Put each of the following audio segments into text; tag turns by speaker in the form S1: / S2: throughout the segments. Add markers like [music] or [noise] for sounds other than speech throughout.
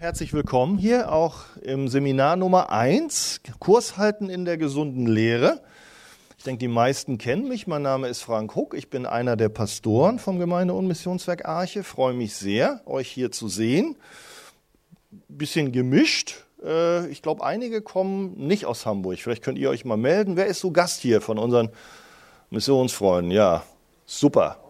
S1: Herzlich willkommen hier auch im Seminar Nummer 1, Kurs halten in der gesunden Lehre. Ich denke, die meisten kennen mich. Mein Name ist Frank Huck. Ich bin einer der Pastoren vom Gemeinde- und Missionswerk Arche. Freue mich sehr, euch hier zu sehen. Bisschen gemischt. Äh, ich glaube, einige kommen nicht aus Hamburg. Vielleicht könnt ihr euch mal melden. Wer ist so Gast hier von unseren Missionsfreunden? Ja, super.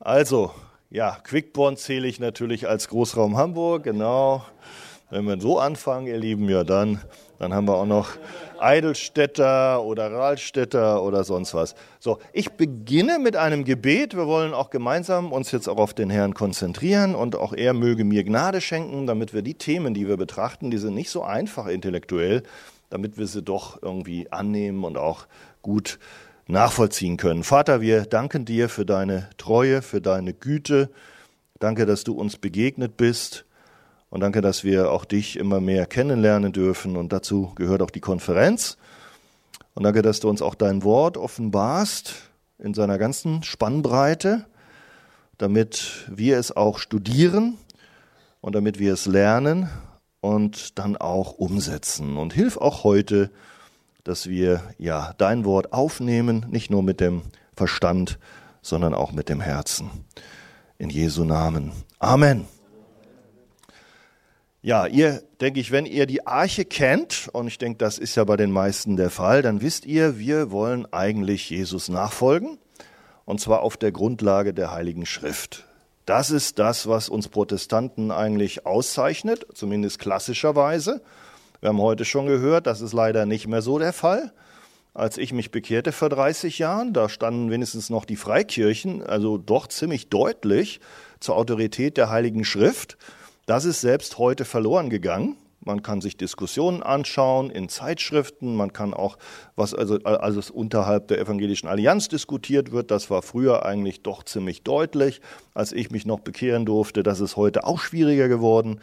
S1: Also, ja, Quickborn zähle ich natürlich als Großraum Hamburg, genau. Wenn wir so anfangen, ihr Lieben, ja dann, dann haben wir auch noch Eidelstädter oder Rahlstädter oder sonst was. So, ich beginne mit einem Gebet. Wir wollen auch gemeinsam uns jetzt auch auf den Herrn konzentrieren und auch er möge mir Gnade schenken, damit wir die Themen, die wir betrachten, die sind nicht so einfach intellektuell, damit wir sie doch irgendwie annehmen und auch gut nachvollziehen können. Vater, wir danken dir für deine Treue, für deine Güte. Danke, dass du uns begegnet bist. Und danke, dass wir auch dich immer mehr kennenlernen dürfen. Und dazu gehört auch die Konferenz. Und danke, dass du uns auch dein Wort offenbarst in seiner ganzen Spannbreite, damit wir es auch studieren und damit wir es lernen und dann auch umsetzen. Und hilf auch heute, dass wir ja dein Wort aufnehmen, nicht nur mit dem Verstand, sondern auch mit dem Herzen. In Jesu Namen. Amen. Ja, ihr, denke ich, wenn ihr die Arche kennt, und ich denke, das ist ja bei den meisten der Fall, dann wisst ihr, wir wollen eigentlich Jesus nachfolgen, und zwar auf der Grundlage der Heiligen Schrift. Das ist das, was uns Protestanten eigentlich auszeichnet, zumindest klassischerweise. Wir haben heute schon gehört, das ist leider nicht mehr so der Fall. Als ich mich bekehrte vor 30 Jahren, da standen wenigstens noch die Freikirchen, also doch ziemlich deutlich zur Autorität der Heiligen Schrift. Das ist selbst heute verloren gegangen. Man kann sich Diskussionen anschauen in Zeitschriften. Man kann auch, was also, also unterhalb der Evangelischen Allianz diskutiert wird, das war früher eigentlich doch ziemlich deutlich, als ich mich noch bekehren durfte. Das ist heute auch schwieriger geworden.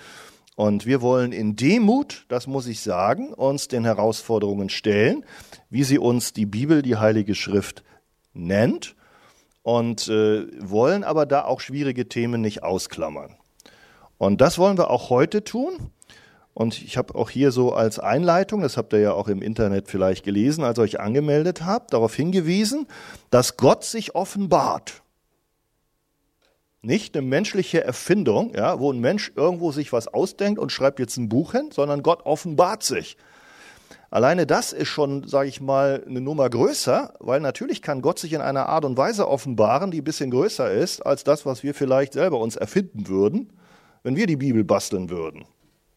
S1: Und wir wollen in Demut, das muss ich sagen, uns den Herausforderungen stellen, wie sie uns die Bibel, die Heilige Schrift nennt und äh, wollen aber da auch schwierige Themen nicht ausklammern. Und das wollen wir auch heute tun. Und ich habe auch hier so als Einleitung, das habt ihr ja auch im Internet vielleicht gelesen, als ihr euch angemeldet habt, darauf hingewiesen, dass Gott sich offenbart. Nicht eine menschliche Erfindung, ja, wo ein Mensch irgendwo sich was ausdenkt und schreibt jetzt ein Buch hin, sondern Gott offenbart sich. Alleine das ist schon, sage ich mal, eine Nummer größer, weil natürlich kann Gott sich in einer Art und Weise offenbaren, die ein bisschen größer ist als das, was wir vielleicht selber uns erfinden würden, wenn wir die Bibel basteln würden.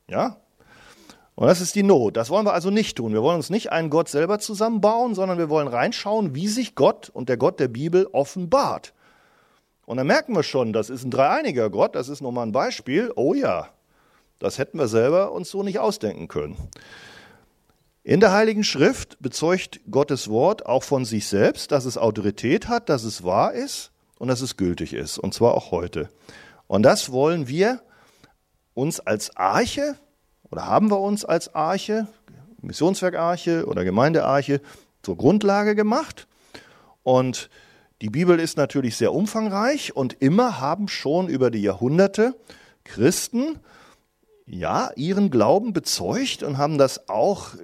S1: Ja? Und das ist die Not. Das wollen wir also nicht tun. Wir wollen uns nicht einen Gott selber zusammenbauen, sondern wir wollen reinschauen, wie sich Gott und der Gott der Bibel offenbart. Und dann merken wir schon, das ist ein dreieiniger Gott, das ist nochmal ein Beispiel. Oh ja, das hätten wir selber uns so nicht ausdenken können. In der Heiligen Schrift bezeugt Gottes Wort auch von sich selbst, dass es Autorität hat, dass es wahr ist und dass es gültig ist, und zwar auch heute. Und das wollen wir uns als Arche, oder haben wir uns als Arche, Missionswerk-Arche oder Gemeindearche, zur Grundlage gemacht. Und die Bibel ist natürlich sehr umfangreich und immer haben schon über die Jahrhunderte Christen ja ihren Glauben bezeugt und haben das auch äh,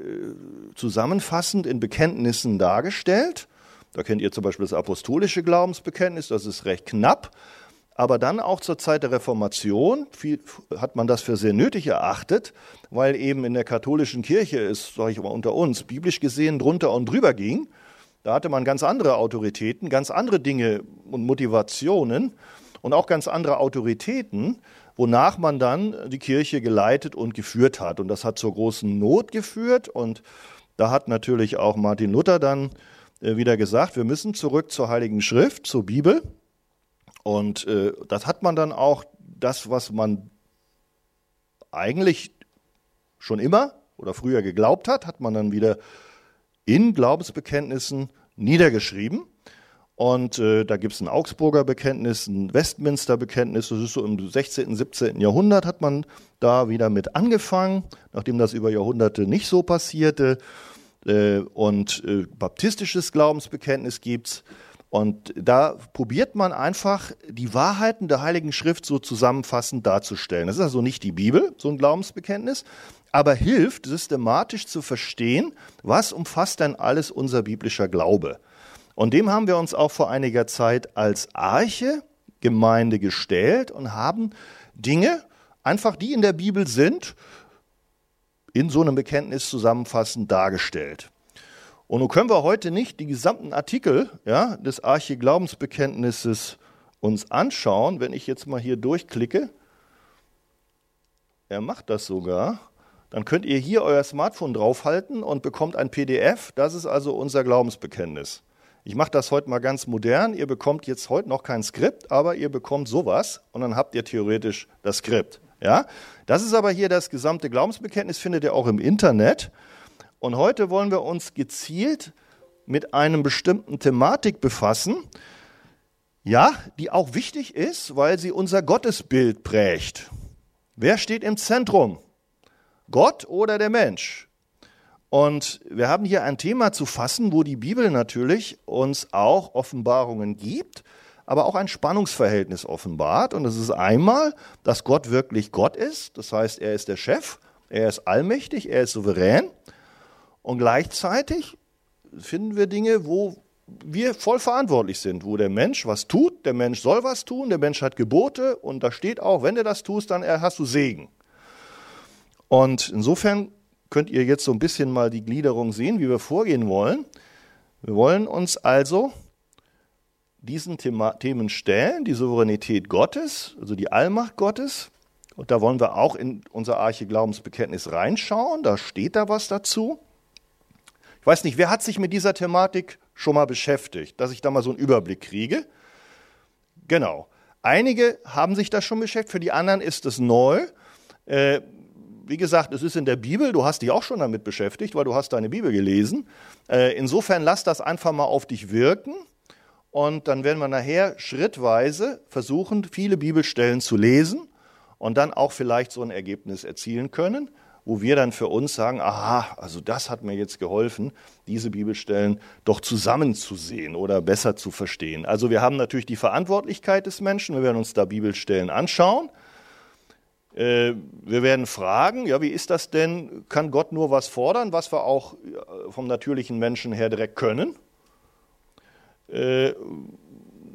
S1: zusammenfassend in Bekenntnissen dargestellt. Da kennt ihr zum Beispiel das apostolische Glaubensbekenntnis, das ist recht knapp. Aber dann auch zur Zeit der Reformation viel, hat man das für sehr nötig erachtet, weil eben in der katholischen Kirche es, sage ich mal unter uns, biblisch gesehen drunter und drüber ging. Da hatte man ganz andere Autoritäten, ganz andere Dinge und Motivationen und auch ganz andere Autoritäten, wonach man dann die Kirche geleitet und geführt hat. Und das hat zur großen Not geführt. Und da hat natürlich auch Martin Luther dann äh, wieder gesagt, wir müssen zurück zur Heiligen Schrift, zur Bibel. Und äh, das hat man dann auch, das, was man eigentlich schon immer oder früher geglaubt hat, hat man dann wieder in Glaubensbekenntnissen niedergeschrieben. Und äh, da gibt es ein Augsburger Bekenntnis, ein Westminster Bekenntnis. Das ist so im 16., 17. Jahrhundert hat man da wieder mit angefangen, nachdem das über Jahrhunderte nicht so passierte. Äh, und äh, baptistisches Glaubensbekenntnis gibt es. Und da probiert man einfach die Wahrheiten der Heiligen Schrift so zusammenfassend darzustellen. Das ist also nicht die Bibel, so ein Glaubensbekenntnis, aber hilft systematisch zu verstehen, was umfasst denn alles unser biblischer Glaube. Und dem haben wir uns auch vor einiger Zeit als Arche Gemeinde gestellt und haben Dinge, einfach die in der Bibel sind, in so einem Bekenntnis zusammenfassend dargestellt. Und nun können wir heute nicht die gesamten Artikel ja, des Arche-Glaubensbekenntnisses uns anschauen. Wenn ich jetzt mal hier durchklicke, er macht das sogar, dann könnt ihr hier euer Smartphone draufhalten und bekommt ein PDF. Das ist also unser Glaubensbekenntnis. Ich mache das heute mal ganz modern. Ihr bekommt jetzt heute noch kein Skript, aber ihr bekommt sowas und dann habt ihr theoretisch das Skript. Ja? Das ist aber hier das gesamte Glaubensbekenntnis, findet ihr auch im Internet. Und heute wollen wir uns gezielt mit einem bestimmten Thematik befassen, ja, die auch wichtig ist, weil sie unser Gottesbild prägt. Wer steht im Zentrum? Gott oder der Mensch? Und wir haben hier ein Thema zu fassen, wo die Bibel natürlich uns auch Offenbarungen gibt, aber auch ein Spannungsverhältnis offenbart. Und das ist einmal, dass Gott wirklich Gott ist, das heißt, er ist der Chef, er ist allmächtig, er ist souverän. Und gleichzeitig finden wir Dinge, wo wir voll verantwortlich sind, wo der Mensch was tut, der Mensch soll was tun, der Mensch hat Gebote und da steht auch, wenn du das tust, dann hast du Segen. Und insofern könnt ihr jetzt so ein bisschen mal die Gliederung sehen, wie wir vorgehen wollen. Wir wollen uns also diesen Thema, Themen stellen, die Souveränität Gottes, also die Allmacht Gottes. Und da wollen wir auch in unser Arche Glaubensbekenntnis reinschauen. Da steht da was dazu. Ich weiß nicht, wer hat sich mit dieser Thematik schon mal beschäftigt, dass ich da mal so einen Überblick kriege? Genau. Einige haben sich da schon beschäftigt, für die anderen ist es neu. Wie gesagt, es ist in der Bibel, du hast dich auch schon damit beschäftigt, weil du hast deine Bibel gelesen. Äh, insofern lass das einfach mal auf dich wirken und dann werden wir nachher schrittweise versuchen, viele Bibelstellen zu lesen und dann auch vielleicht so ein Ergebnis erzielen können, wo wir dann für uns sagen, aha, also das hat mir jetzt geholfen, diese Bibelstellen doch zusammenzusehen oder besser zu verstehen. Also wir haben natürlich die Verantwortlichkeit des Menschen, wir werden uns da Bibelstellen anschauen wir werden fragen, ja, wie ist das denn? Kann Gott nur was fordern, was wir auch äh, vom natürlichen Menschen her direkt können? Äh,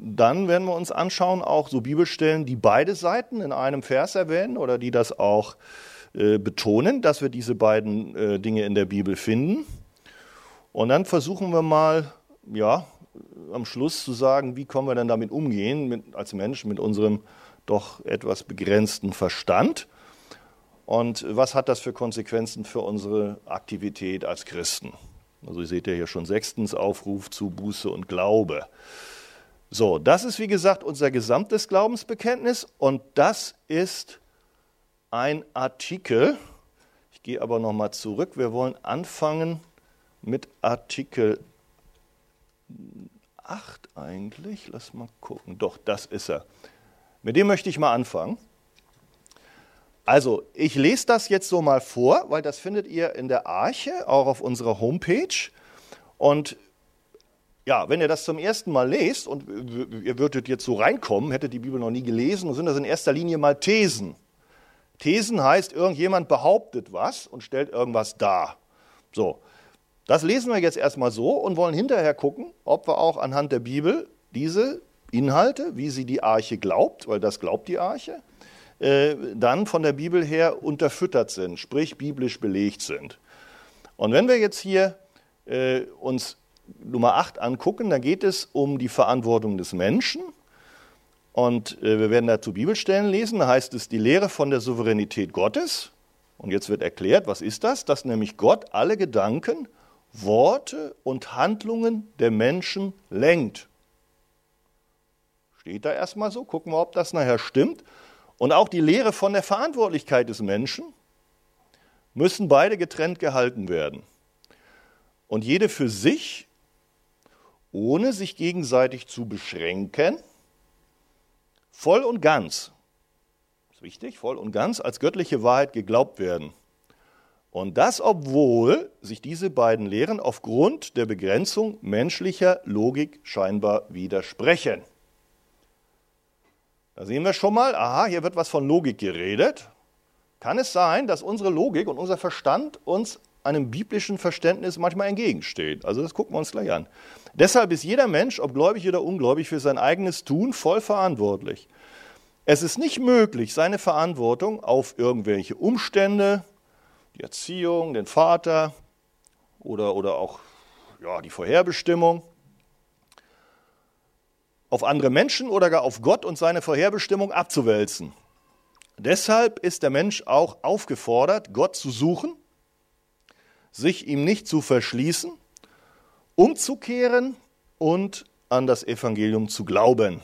S1: dann werden wir uns anschauen, auch so Bibelstellen, die beide Seiten in einem Vers erwähnen oder die das auch betonen, dass wir diese beiden Dinge in der Bibel finden. Und dann versuchen wir mal, ja, am Schluss zu sagen, wie kommen wir denn damit umgehen mit, als Mensch mit unserem doch etwas begrenzten Verstand. Und was hat das für Konsequenzen für unsere Aktivität als Christen? Also ihr seht ja hier schon sechstens Aufruf zu Buße und Glaube. So, das ist wie gesagt unser gesamtes Glaubensbekenntnis und das ist ein Artikel. Ich gehe aber noch mal zurück. Wir wollen anfangen mit Artikel 8 eigentlich. Lass mal gucken. Doch, das ist er. Mit dem möchte ich mal anfangen. Also, ich lese das jetzt so mal vor, weil das findet ihr in der Arche, auch auf unserer Homepage. Und ja, wenn ihr das zum ersten Mal lest und ihr würdet jetzt so reinkommen, hättet die Bibel noch nie gelesen, dann sind das in erster Linie mal Thesen. Thesen heißt, irgendjemand behauptet was und stellt irgendwas dar. So, das lesen wir jetzt erstmal so und wollen hinterher gucken, ob wir auch anhand der Bibel diese Inhalte, wie sie die Arche glaubt, weil das glaubt die Arche, äh, dann von der Bibel her unterfüttert sind, sprich biblisch belegt sind. Und wenn wir jetzt hier äh, uns Nummer 8 angucken, dann geht es um die Verantwortung des Menschen. Und äh, wir werden dazu Bibelstellen lesen. Da heißt es die Lehre von der Souveränität Gottes. Und jetzt wird erklärt, was ist das? Dass nämlich Gott alle Gedanken, Worte und Handlungen der Menschen lenkt. Steht da erstmal so, gucken wir, ob das nachher stimmt. Und auch die Lehre von der Verantwortlichkeit des Menschen müssen beide getrennt gehalten werden. Und jede für sich, ohne sich gegenseitig zu beschränken, voll und ganz, ist wichtig, voll und ganz als göttliche Wahrheit geglaubt werden. Und das, obwohl sich diese beiden Lehren aufgrund der Begrenzung menschlicher Logik scheinbar widersprechen. Da sehen wir schon mal, aha, hier wird was von Logik geredet. Kann es sein, dass unsere Logik und unser Verstand uns einem biblischen Verständnis manchmal entgegensteht? Also das gucken wir uns gleich an. Deshalb ist jeder Mensch, ob gläubig oder ungläubig, für sein eigenes Tun voll verantwortlich. Es ist nicht möglich, seine Verantwortung auf irgendwelche Umstände, die Erziehung, den Vater oder, oder auch ja, die Vorherbestimmung, auf andere Menschen oder gar auf Gott und seine Vorherbestimmung abzuwälzen. Deshalb ist der Mensch auch aufgefordert, Gott zu suchen, sich ihm nicht zu verschließen, umzukehren und an das Evangelium zu glauben.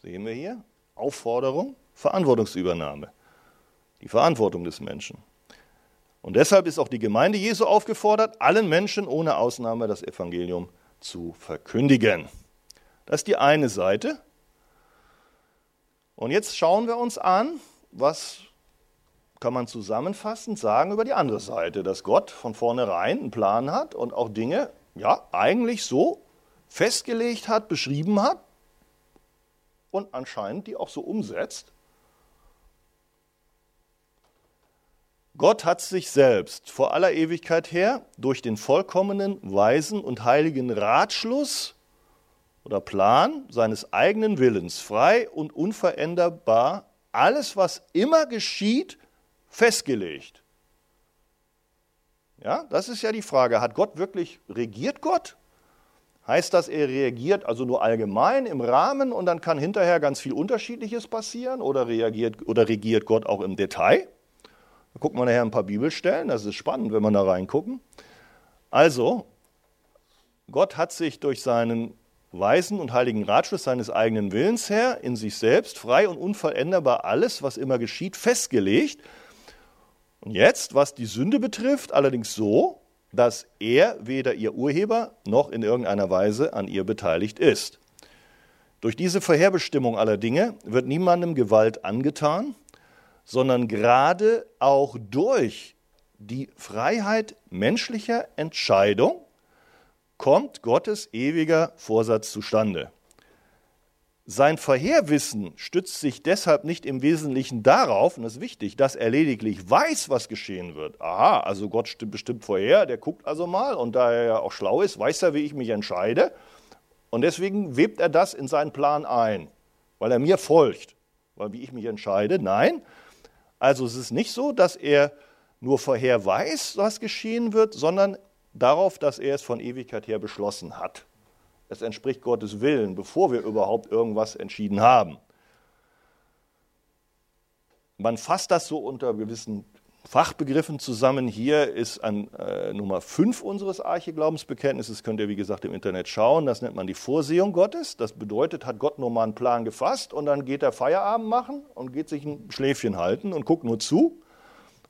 S1: Sehen wir hier? Aufforderung, Verantwortungsübernahme. Die Verantwortung des Menschen. Und deshalb ist auch die Gemeinde Jesu aufgefordert, allen Menschen ohne Ausnahme das Evangelium zu verkündigen. Das ist die eine Seite. Und jetzt schauen wir uns an, was kann man zusammenfassend sagen über die andere Seite, dass Gott von vornherein einen Plan hat und auch Dinge, ja, eigentlich so festgelegt hat, beschrieben hat und anscheinend die auch so umsetzt. Gott hat sich selbst vor aller Ewigkeit her durch den vollkommenen, weisen und heiligen Ratschluss oder Plan seines eigenen Willens frei und unveränderbar alles, was immer geschieht, festgelegt. Ja, das ist ja die Frage. Hat Gott wirklich, regiert Gott? Heißt das, er reagiert also nur allgemein im Rahmen und dann kann hinterher ganz viel Unterschiedliches passieren oder, reagiert, oder regiert Gott auch im Detail? Da gucken wir nachher ein paar Bibelstellen, das ist spannend, wenn wir da reingucken. Also, Gott hat sich durch seinen weisen und heiligen Ratschluss seines eigenen Willens her in sich selbst frei und unveränderbar alles, was immer geschieht, festgelegt. Und jetzt, was die Sünde betrifft, allerdings so, dass er weder ihr Urheber noch in irgendeiner Weise an ihr beteiligt ist. Durch diese Vorherbestimmung aller Dinge wird niemandem Gewalt angetan, sondern gerade auch durch die Freiheit menschlicher Entscheidung kommt Gottes ewiger Vorsatz zustande. Sein Vorherwissen stützt sich deshalb nicht im Wesentlichen darauf, und das ist wichtig, dass er lediglich weiß, was geschehen wird. Aha, also Gott bestimmt vorher, der guckt also mal und da er ja auch schlau ist, weiß er, wie ich mich entscheide. Und deswegen webt er das in seinen Plan ein, weil er mir folgt, weil wie ich mich entscheide. Nein, also es ist nicht so, dass er nur vorher weiß, was geschehen wird, sondern darauf, dass er es von Ewigkeit her beschlossen hat. Es entspricht Gottes Willen, bevor wir überhaupt irgendwas entschieden haben. Man fasst das so unter gewissen Fachbegriffen zusammen. Hier ist an äh, Nummer 5 unseres Arche-Glaubensbekenntnisses, könnt ihr wie gesagt im Internet schauen. Das nennt man die Vorsehung Gottes. Das bedeutet, hat Gott nur mal einen Plan gefasst und dann geht er Feierabend machen und geht sich ein Schläfchen halten und guckt nur zu.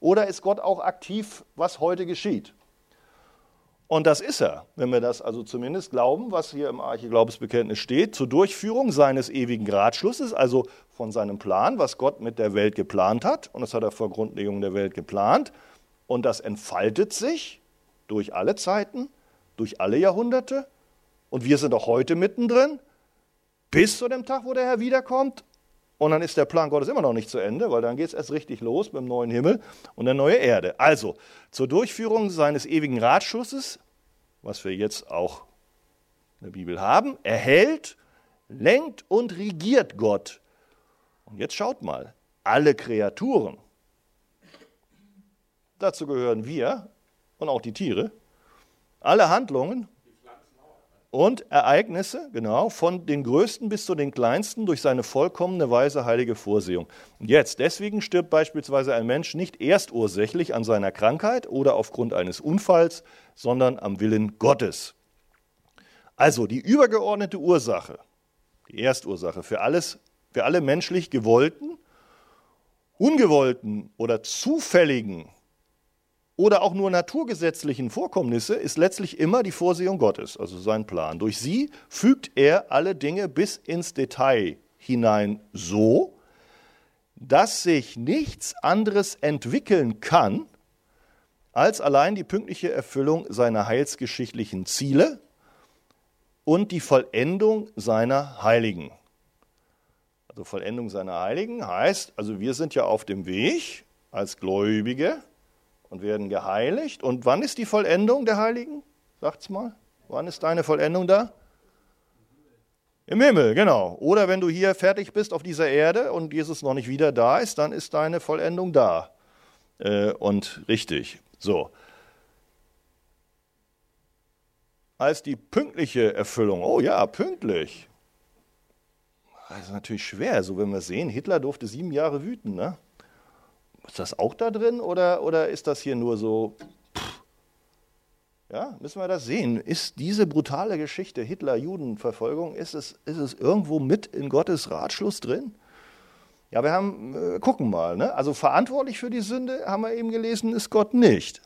S1: Oder ist Gott auch aktiv, was heute geschieht? Und das ist er, wenn wir das also zumindest glauben, was hier im Arche-Glaubensbekenntnis steht, zur Durchführung seines ewigen Ratschlusses, also von seinem Plan, was Gott mit der Welt geplant hat. Und das hat er vor Grundlegung der Welt geplant. Und das entfaltet sich durch alle Zeiten, durch alle Jahrhunderte. Und wir sind auch heute mittendrin, bis zu dem Tag, wo der Herr wiederkommt. Und dann ist der Plan Gottes immer noch nicht zu Ende, weil dann geht es erst richtig los mit dem neuen Himmel und der neuen Erde. Also zur Durchführung seines ewigen Ratschusses, was wir jetzt auch in der Bibel haben, erhält, lenkt und regiert Gott. Und jetzt schaut mal, alle Kreaturen, dazu gehören wir und auch die Tiere, alle Handlungen und Ereignisse, genau, von den größten bis zu den kleinsten durch seine vollkommene weise heilige Vorsehung. Und jetzt, deswegen stirbt beispielsweise ein Mensch nicht erst ursächlich an seiner Krankheit oder aufgrund eines Unfalls, sondern am Willen Gottes. Also die übergeordnete Ursache, die Erstursache für alles, für alle menschlich gewollten, ungewollten oder zufälligen oder auch nur naturgesetzlichen Vorkommnisse ist letztlich immer die Vorsehung Gottes, also sein Plan. Durch sie fügt er alle Dinge bis ins Detail hinein so, dass sich nichts anderes entwickeln kann, als allein die pünktliche Erfüllung seiner heilsgeschichtlichen Ziele und die Vollendung seiner Heiligen. Also Vollendung seiner Heiligen heißt, also wir sind ja auf dem Weg als Gläubige und werden geheiligt. Und wann ist die Vollendung der Heiligen? Sagt's mal. Wann ist deine Vollendung da? Im Himmel, genau. Oder wenn du hier fertig bist auf dieser Erde und Jesus noch nicht wieder da ist, dann ist deine Vollendung da. Äh, und richtig. So. Als die pünktliche Erfüllung, oh ja, pünktlich. Das ist natürlich schwer, so wenn wir sehen, Hitler durfte sieben Jahre wüten. Ne? Ist das auch da drin oder, oder ist das hier nur so ja, müssen wir das sehen. Ist diese brutale Geschichte Hitler-Judenverfolgung, ist es, ist es irgendwo mit in Gottes Ratschluss drin? Ja, wir haben, äh, gucken mal, ne? also verantwortlich für die Sünde, haben wir eben gelesen, ist Gott nicht.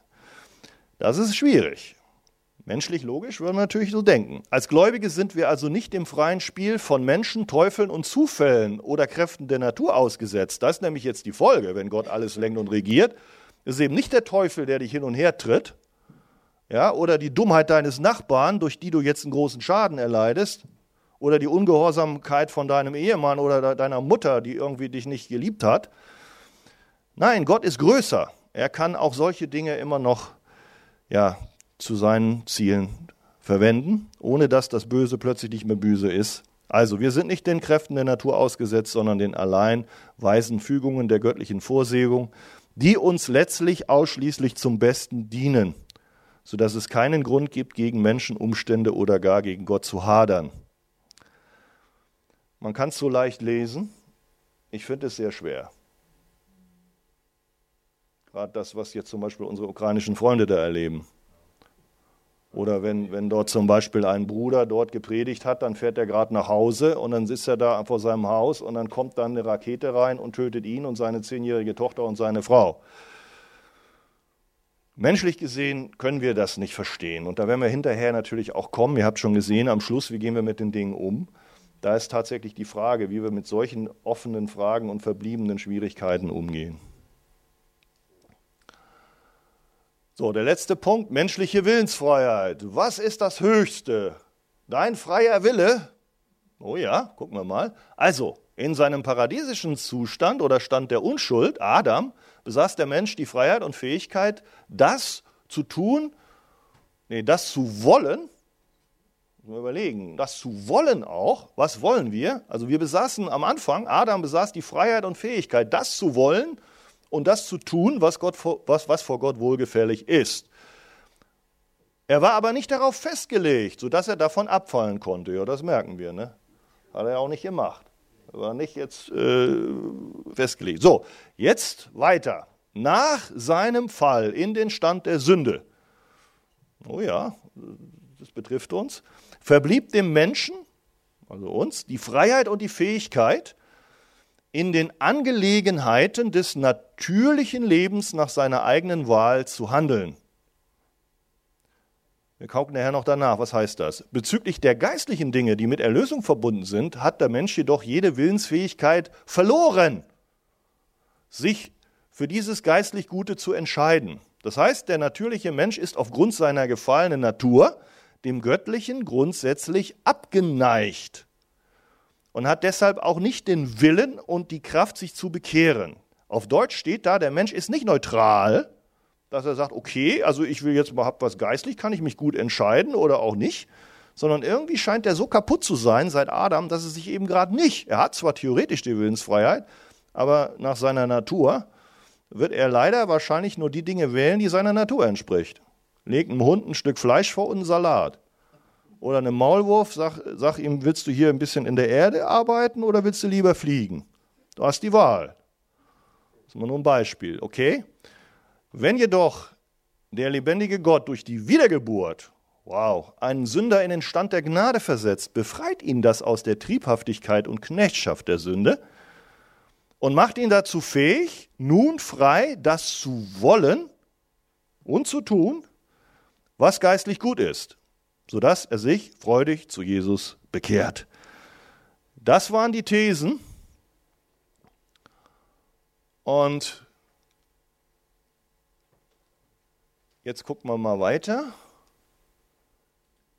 S1: Das ist schwierig. Menschlich logisch würden wir natürlich so denken. Als Gläubige sind wir also nicht dem freien Spiel von Menschen, Teufeln und Zufällen oder Kräften der Natur ausgesetzt. Das ist nämlich jetzt die Folge, wenn Gott alles lenkt und regiert. Es ist eben nicht der Teufel, der dich hin und her tritt, ja, oder die Dummheit deines Nachbarn, durch die du jetzt einen großen Schaden erleidest, oder die Ungehorsamkeit von deinem Ehemann oder deiner Mutter, die irgendwie dich nicht geliebt hat. Nein, Gott ist größer. Er kann auch solche Dinge immer noch ja, zu seinen Zielen verwenden, ohne dass das Böse plötzlich nicht mehr böse ist. Also, wir sind nicht den Kräften der Natur ausgesetzt, sondern den allein weisen Fügungen der göttlichen Vorsehung, die uns letztlich ausschließlich zum Besten dienen sodass es keinen Grund gibt, gegen Menschen, Umstände oder gar gegen Gott zu hadern. Man kann es so leicht lesen, ich finde es sehr schwer. Gerade das, was jetzt zum Beispiel unsere ukrainischen Freunde da erleben. Oder wenn, wenn dort zum Beispiel ein Bruder dort gepredigt hat, dann fährt er gerade nach Hause und dann sitzt er da vor seinem Haus und dann kommt dann eine Rakete rein und tötet ihn und seine zehnjährige Tochter und seine Frau. Menschlich gesehen können wir das nicht verstehen. Und da werden wir hinterher natürlich auch kommen. Ihr habt schon gesehen, am Schluss, wie gehen wir mit den Dingen um? Da ist tatsächlich die Frage, wie wir mit solchen offenen Fragen und verbliebenen Schwierigkeiten umgehen. So, der letzte Punkt, menschliche Willensfreiheit. Was ist das Höchste? Dein freier Wille? Oh ja, gucken wir mal. Also, in seinem paradiesischen Zustand oder Stand der Unschuld, Adam, besaß der Mensch die Freiheit und Fähigkeit, das zu tun, nee, das zu wollen, wir überlegen, das zu wollen auch, was wollen wir? Also wir besaßen am Anfang, Adam besaß die Freiheit und Fähigkeit, das zu wollen und das zu tun, was, Gott, was, was vor Gott wohlgefällig ist. Er war aber nicht darauf festgelegt, sodass er davon abfallen konnte. Ja, das merken wir, ne? Hat er auch nicht gemacht. War nicht jetzt äh, festgelegt. So, jetzt weiter. Nach seinem Fall in den Stand der Sünde, oh ja, das betrifft uns, verblieb dem Menschen, also uns, die Freiheit und die Fähigkeit, in den Angelegenheiten des natürlichen Lebens nach seiner eigenen Wahl zu handeln. Wir kauken nachher noch danach. Was heißt das? Bezüglich der geistlichen Dinge, die mit Erlösung verbunden sind, hat der Mensch jedoch jede Willensfähigkeit verloren, sich für dieses geistlich Gute zu entscheiden. Das heißt, der natürliche Mensch ist aufgrund seiner gefallenen Natur dem Göttlichen grundsätzlich abgeneigt und hat deshalb auch nicht den Willen und die Kraft, sich zu bekehren. Auf Deutsch steht da, der Mensch ist nicht neutral, dass er sagt, okay, also ich will jetzt überhaupt was geistlich, kann ich mich gut entscheiden oder auch nicht, sondern irgendwie scheint er so kaputt zu sein seit Adam, dass es sich eben gerade nicht, er hat zwar theoretisch die Willensfreiheit, aber nach seiner Natur wird er leider wahrscheinlich nur die Dinge wählen, die seiner Natur entspricht. Legt einem Hund ein Stück Fleisch vor und einen Salat. Oder einem Maulwurf, sag, sag ihm, willst du hier ein bisschen in der Erde arbeiten oder willst du lieber fliegen? Du hast die Wahl. Das ist mal nur ein Beispiel, okay? Wenn jedoch der lebendige Gott durch die Wiedergeburt, wow, einen Sünder in den Stand der Gnade versetzt, befreit ihn das aus der Triebhaftigkeit und Knechtschaft der Sünde und macht ihn dazu fähig, nun frei das zu wollen und zu tun, was geistlich gut ist, sodass er sich freudig zu Jesus bekehrt. Das waren die Thesen. Und jetzt gucken wir mal weiter.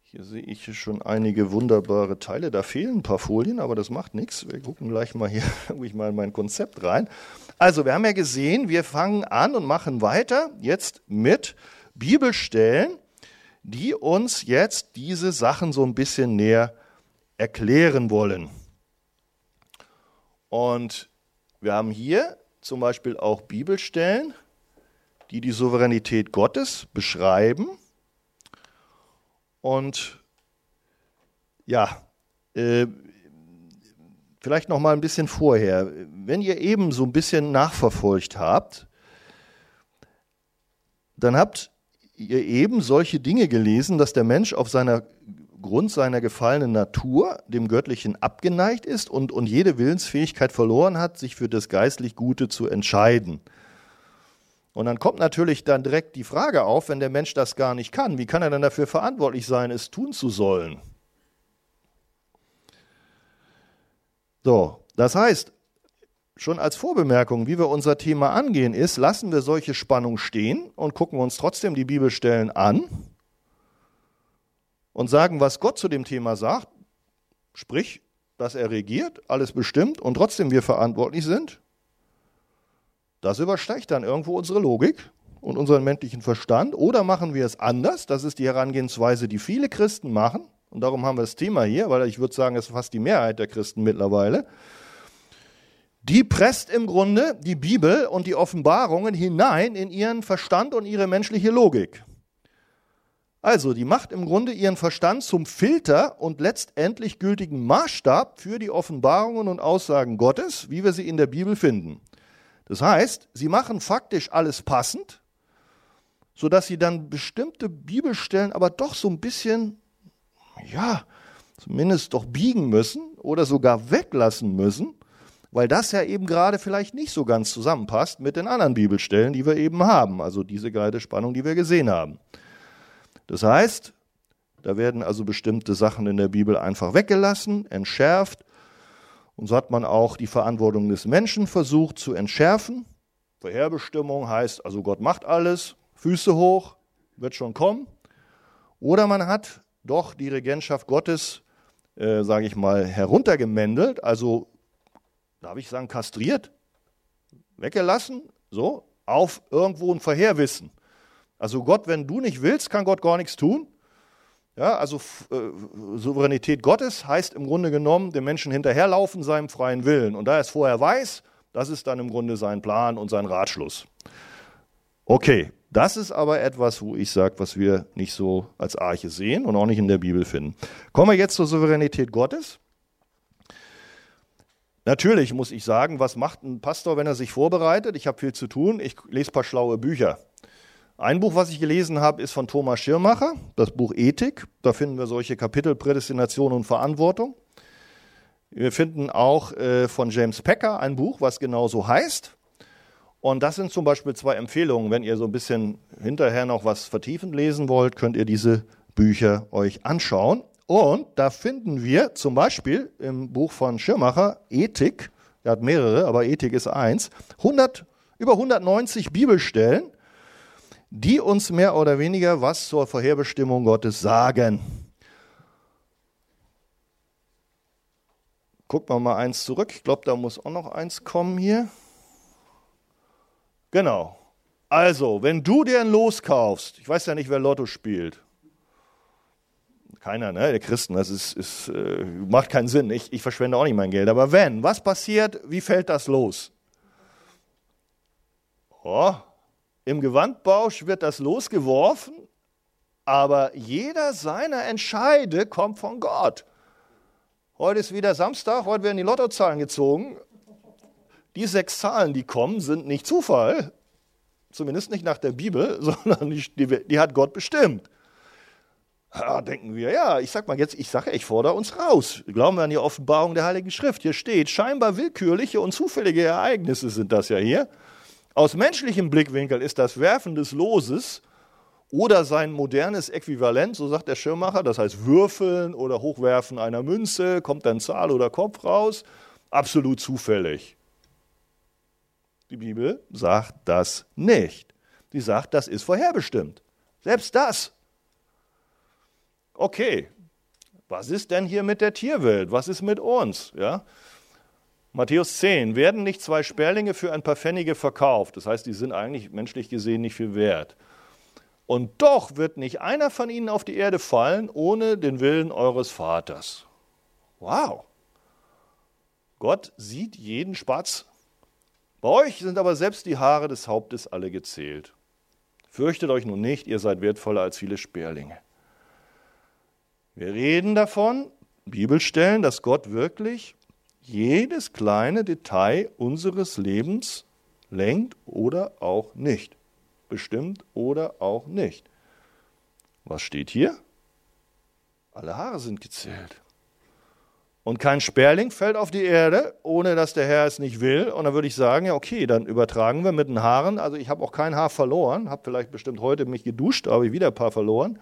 S1: Hier sehe ich schon einige wunderbare Teile. Da fehlen ein paar Folien, aber das macht nichts. Wir gucken gleich mal hier [laughs] ich mal in mein Konzept rein. Also, wir haben ja gesehen, wir fangen an und machen weiter jetzt mit Bibelstellen, die uns jetzt diese Sachen so ein bisschen näher erklären wollen. Und wir haben hier zum Beispiel auch Bibelstellen, die die Souveränität Gottes beschreiben und ja, äh, vielleicht noch mal ein bisschen vorher. Wenn ihr eben so ein bisschen nachverfolgt habt, dann habt eben solche Dinge gelesen, dass der Mensch auf seiner Grund seiner gefallenen Natur dem Göttlichen abgeneigt ist und, und jede Willensfähigkeit verloren hat, sich für das geistlich Gute zu entscheiden. Und dann kommt natürlich dann direkt die Frage auf, wenn der Mensch das gar nicht kann, wie kann er dann dafür verantwortlich sein, es tun zu sollen? So, das heißt, schon als Vorbemerkung, wie wir unser Thema angehen, ist, lassen wir solche Spannung stehen und gucken uns trotzdem die Bibelstellen an und sagen, was Gott zu dem Thema sagt, sprich, dass er regiert, alles bestimmt und trotzdem wir verantwortlich sind. Das übersteigt dann irgendwo unsere Logik und unseren menschlichen Verstand. Oder machen wir es anders? Das ist die Herangehensweise, die viele Christen machen. Und darum haben wir das Thema hier, weil ich würde sagen, es ist fast die Mehrheit der Christen mittlerweile. Die presst im Grunde die Bibel und die Offenbarungen hinein in ihren Verstand und ihre menschliche Logik. Also, die macht im Grunde ihren Verstand zum Filter und letztendlich gültigen Maßstab für die Offenbarungen und Aussagen Gottes, wie wir sie in der Bibel finden. Das heißt, sie machen faktisch alles passend, sodass sie dann bestimmte Bibelstellen aber doch so ein bisschen, ja, zumindest doch biegen müssen oder sogar weglassen müssen, weil das ja eben gerade vielleicht nicht so ganz zusammenpasst mit den anderen Bibelstellen, die wir eben haben, also diese Spannung, die wir gesehen haben. Das heißt, da werden also bestimmte Sachen in der Bibel einfach weggelassen, entschärft und so hat man auch die Verantwortung des Menschen versucht zu entschärfen. Vorherbestimmung heißt also, Gott macht alles, Füße hoch, wird schon kommen. Oder man hat doch die Regentschaft Gottes, äh, sage ich mal, heruntergemändelt, also darf ich sagen, kastriert, weggelassen, so, auf irgendwo ein Vorherwissen. Also Gott, wenn du nicht willst, kann Gott gar nichts tun. Ja, also äh, Souveränität Gottes heißt im Grunde genommen, dem Menschen hinterherlaufen seinem freien Willen. Und da er es vorher weiß, das ist dann im Grunde sein Plan und sein Ratschluss. Okay, das ist aber etwas, wo ich sage, was wir nicht so als Arche sehen und auch nicht in der Bibel finden. Kommen wir jetzt zur Souveränität Gottes. Natürlich muss ich sagen, was macht ein Pastor, wenn er sich vorbereitet? Ich habe viel zu tun, ich lese ein paar schlaue Bücher. Ein Buch, was ich gelesen habe, ist von Thomas Schirmacher, das Buch Ethik. Da finden wir solche Kapitel Prädestination und Verantwortung. Wir finden auch äh, von James Packer ein Buch, was genauso heißt. Und das sind zum Beispiel zwei Empfehlungen. Wenn ihr so ein bisschen hinterher noch was vertiefend lesen wollt, könnt ihr diese Bücher euch anschauen. Und da finden wir zum Beispiel im Buch von Schirmacher Ethik, er hat mehrere, aber Ethik ist eins, 100, über 190 Bibelstellen, die uns mehr oder weniger was zur Vorherbestimmung Gottes sagen. Gucken wir mal eins zurück. Ich glaube, da muss auch noch eins kommen hier. Genau. Also, wenn du dir ein Los kaufst, ich weiß ja nicht, wer Lotto spielt. Keiner, ne? Der Christen, das ist, ist äh, macht keinen Sinn. Ich, ich verschwende auch nicht mein Geld. Aber wenn, was passiert? Wie fällt das los? Oh, im Gewandbausch wird das losgeworfen, aber jeder seiner Entscheide kommt von Gott. Heute ist wieder Samstag, heute werden die Lottozahlen gezogen. Die sechs Zahlen, die kommen, sind nicht Zufall, zumindest nicht nach der Bibel, [laughs] sondern die, die, die hat Gott bestimmt. Ja, denken wir, ja, ich sag mal jetzt, ich sage, ich fordere uns raus. Glauben wir an die Offenbarung der Heiligen Schrift. Hier steht, scheinbar willkürliche und zufällige Ereignisse sind das ja hier. Aus menschlichem Blickwinkel ist das Werfen des Loses oder sein modernes Äquivalent, so sagt der Schirmmacher, das heißt Würfeln oder Hochwerfen einer Münze, kommt dann Zahl oder Kopf raus, absolut zufällig. Die Bibel sagt das nicht. Die sagt, das ist vorherbestimmt. Selbst das. Okay, was ist denn hier mit der Tierwelt? Was ist mit uns? Ja? Matthäus 10, werden nicht zwei Sperlinge für ein paar Pfennige verkauft? Das heißt, die sind eigentlich menschlich gesehen nicht viel wert. Und doch wird nicht einer von ihnen auf die Erde fallen ohne den Willen eures Vaters. Wow. Gott sieht jeden Spatz. Bei euch sind aber selbst die Haare des Hauptes alle gezählt. Fürchtet euch nun nicht, ihr seid wertvoller als viele Sperlinge. Wir reden davon, Bibelstellen, dass Gott wirklich jedes kleine Detail unseres Lebens lenkt oder auch nicht. Bestimmt oder auch nicht. Was steht hier? Alle Haare sind gezählt. Und kein Sperling fällt auf die Erde, ohne dass der Herr es nicht will. Und dann würde ich sagen, ja okay, dann übertragen wir mit den Haaren. Also ich habe auch kein Haar verloren, habe vielleicht bestimmt heute mich geduscht, habe ich wieder ein paar verloren.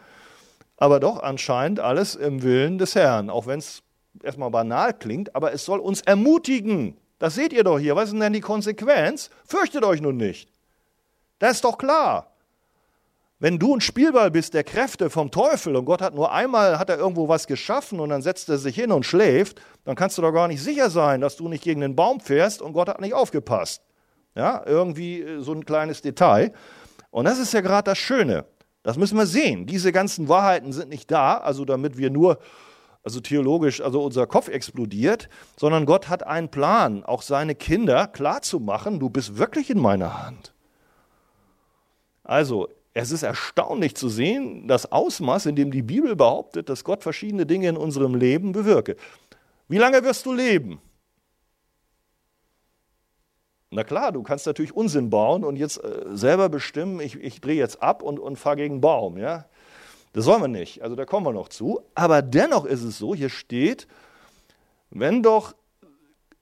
S1: Aber doch anscheinend alles im Willen des Herrn, auch wenn es erstmal banal klingt, aber es soll uns ermutigen. Das seht ihr doch hier. Was ist denn die Konsequenz? Fürchtet euch nun nicht. Das ist doch klar. Wenn du ein Spielball bist der Kräfte vom Teufel und Gott hat nur einmal hat er irgendwo was geschaffen und dann setzt er sich hin und schläft, dann kannst du doch gar nicht sicher sein, dass du nicht gegen den Baum fährst und Gott hat nicht aufgepasst. Ja, irgendwie äh, so ein kleines Detail. Und das ist ja gerade das Schöne. Das müssen wir sehen. Diese ganzen Wahrheiten sind nicht da, also damit wir nur also theologisch, also unser Kopf explodiert, sondern Gott hat einen Plan, auch seine Kinder klar zu machen, du bist wirklich in meiner Hand. Also, es ist erstaunlich zu sehen, das Ausmaß, in dem die Bibel behauptet, dass Gott verschiedene Dinge in unserem Leben bewirke. Wie lange wirst du leben? Na klar, du kannst natürlich Unsinn bauen und jetzt äh, selber bestimmen, ich, ich drehe jetzt ab und, und fahre gegen einen Baum. Ja? Das wollen wir nicht, also da kommen wir noch zu. Aber dennoch ist es so, hier steht, wenn doch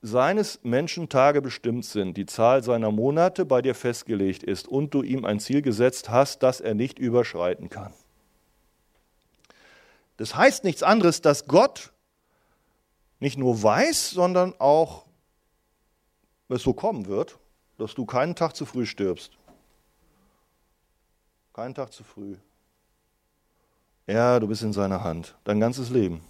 S1: seines Menschen Tage bestimmt sind, die Zahl seiner Monate bei dir festgelegt ist und du ihm ein Ziel gesetzt hast, das er nicht überschreiten kann. Das heißt nichts anderes, dass Gott nicht nur weiß, sondern auch es so kommen wird, dass du keinen Tag zu früh stirbst. Keinen Tag zu früh. Ja, du bist in seiner Hand, dein ganzes Leben.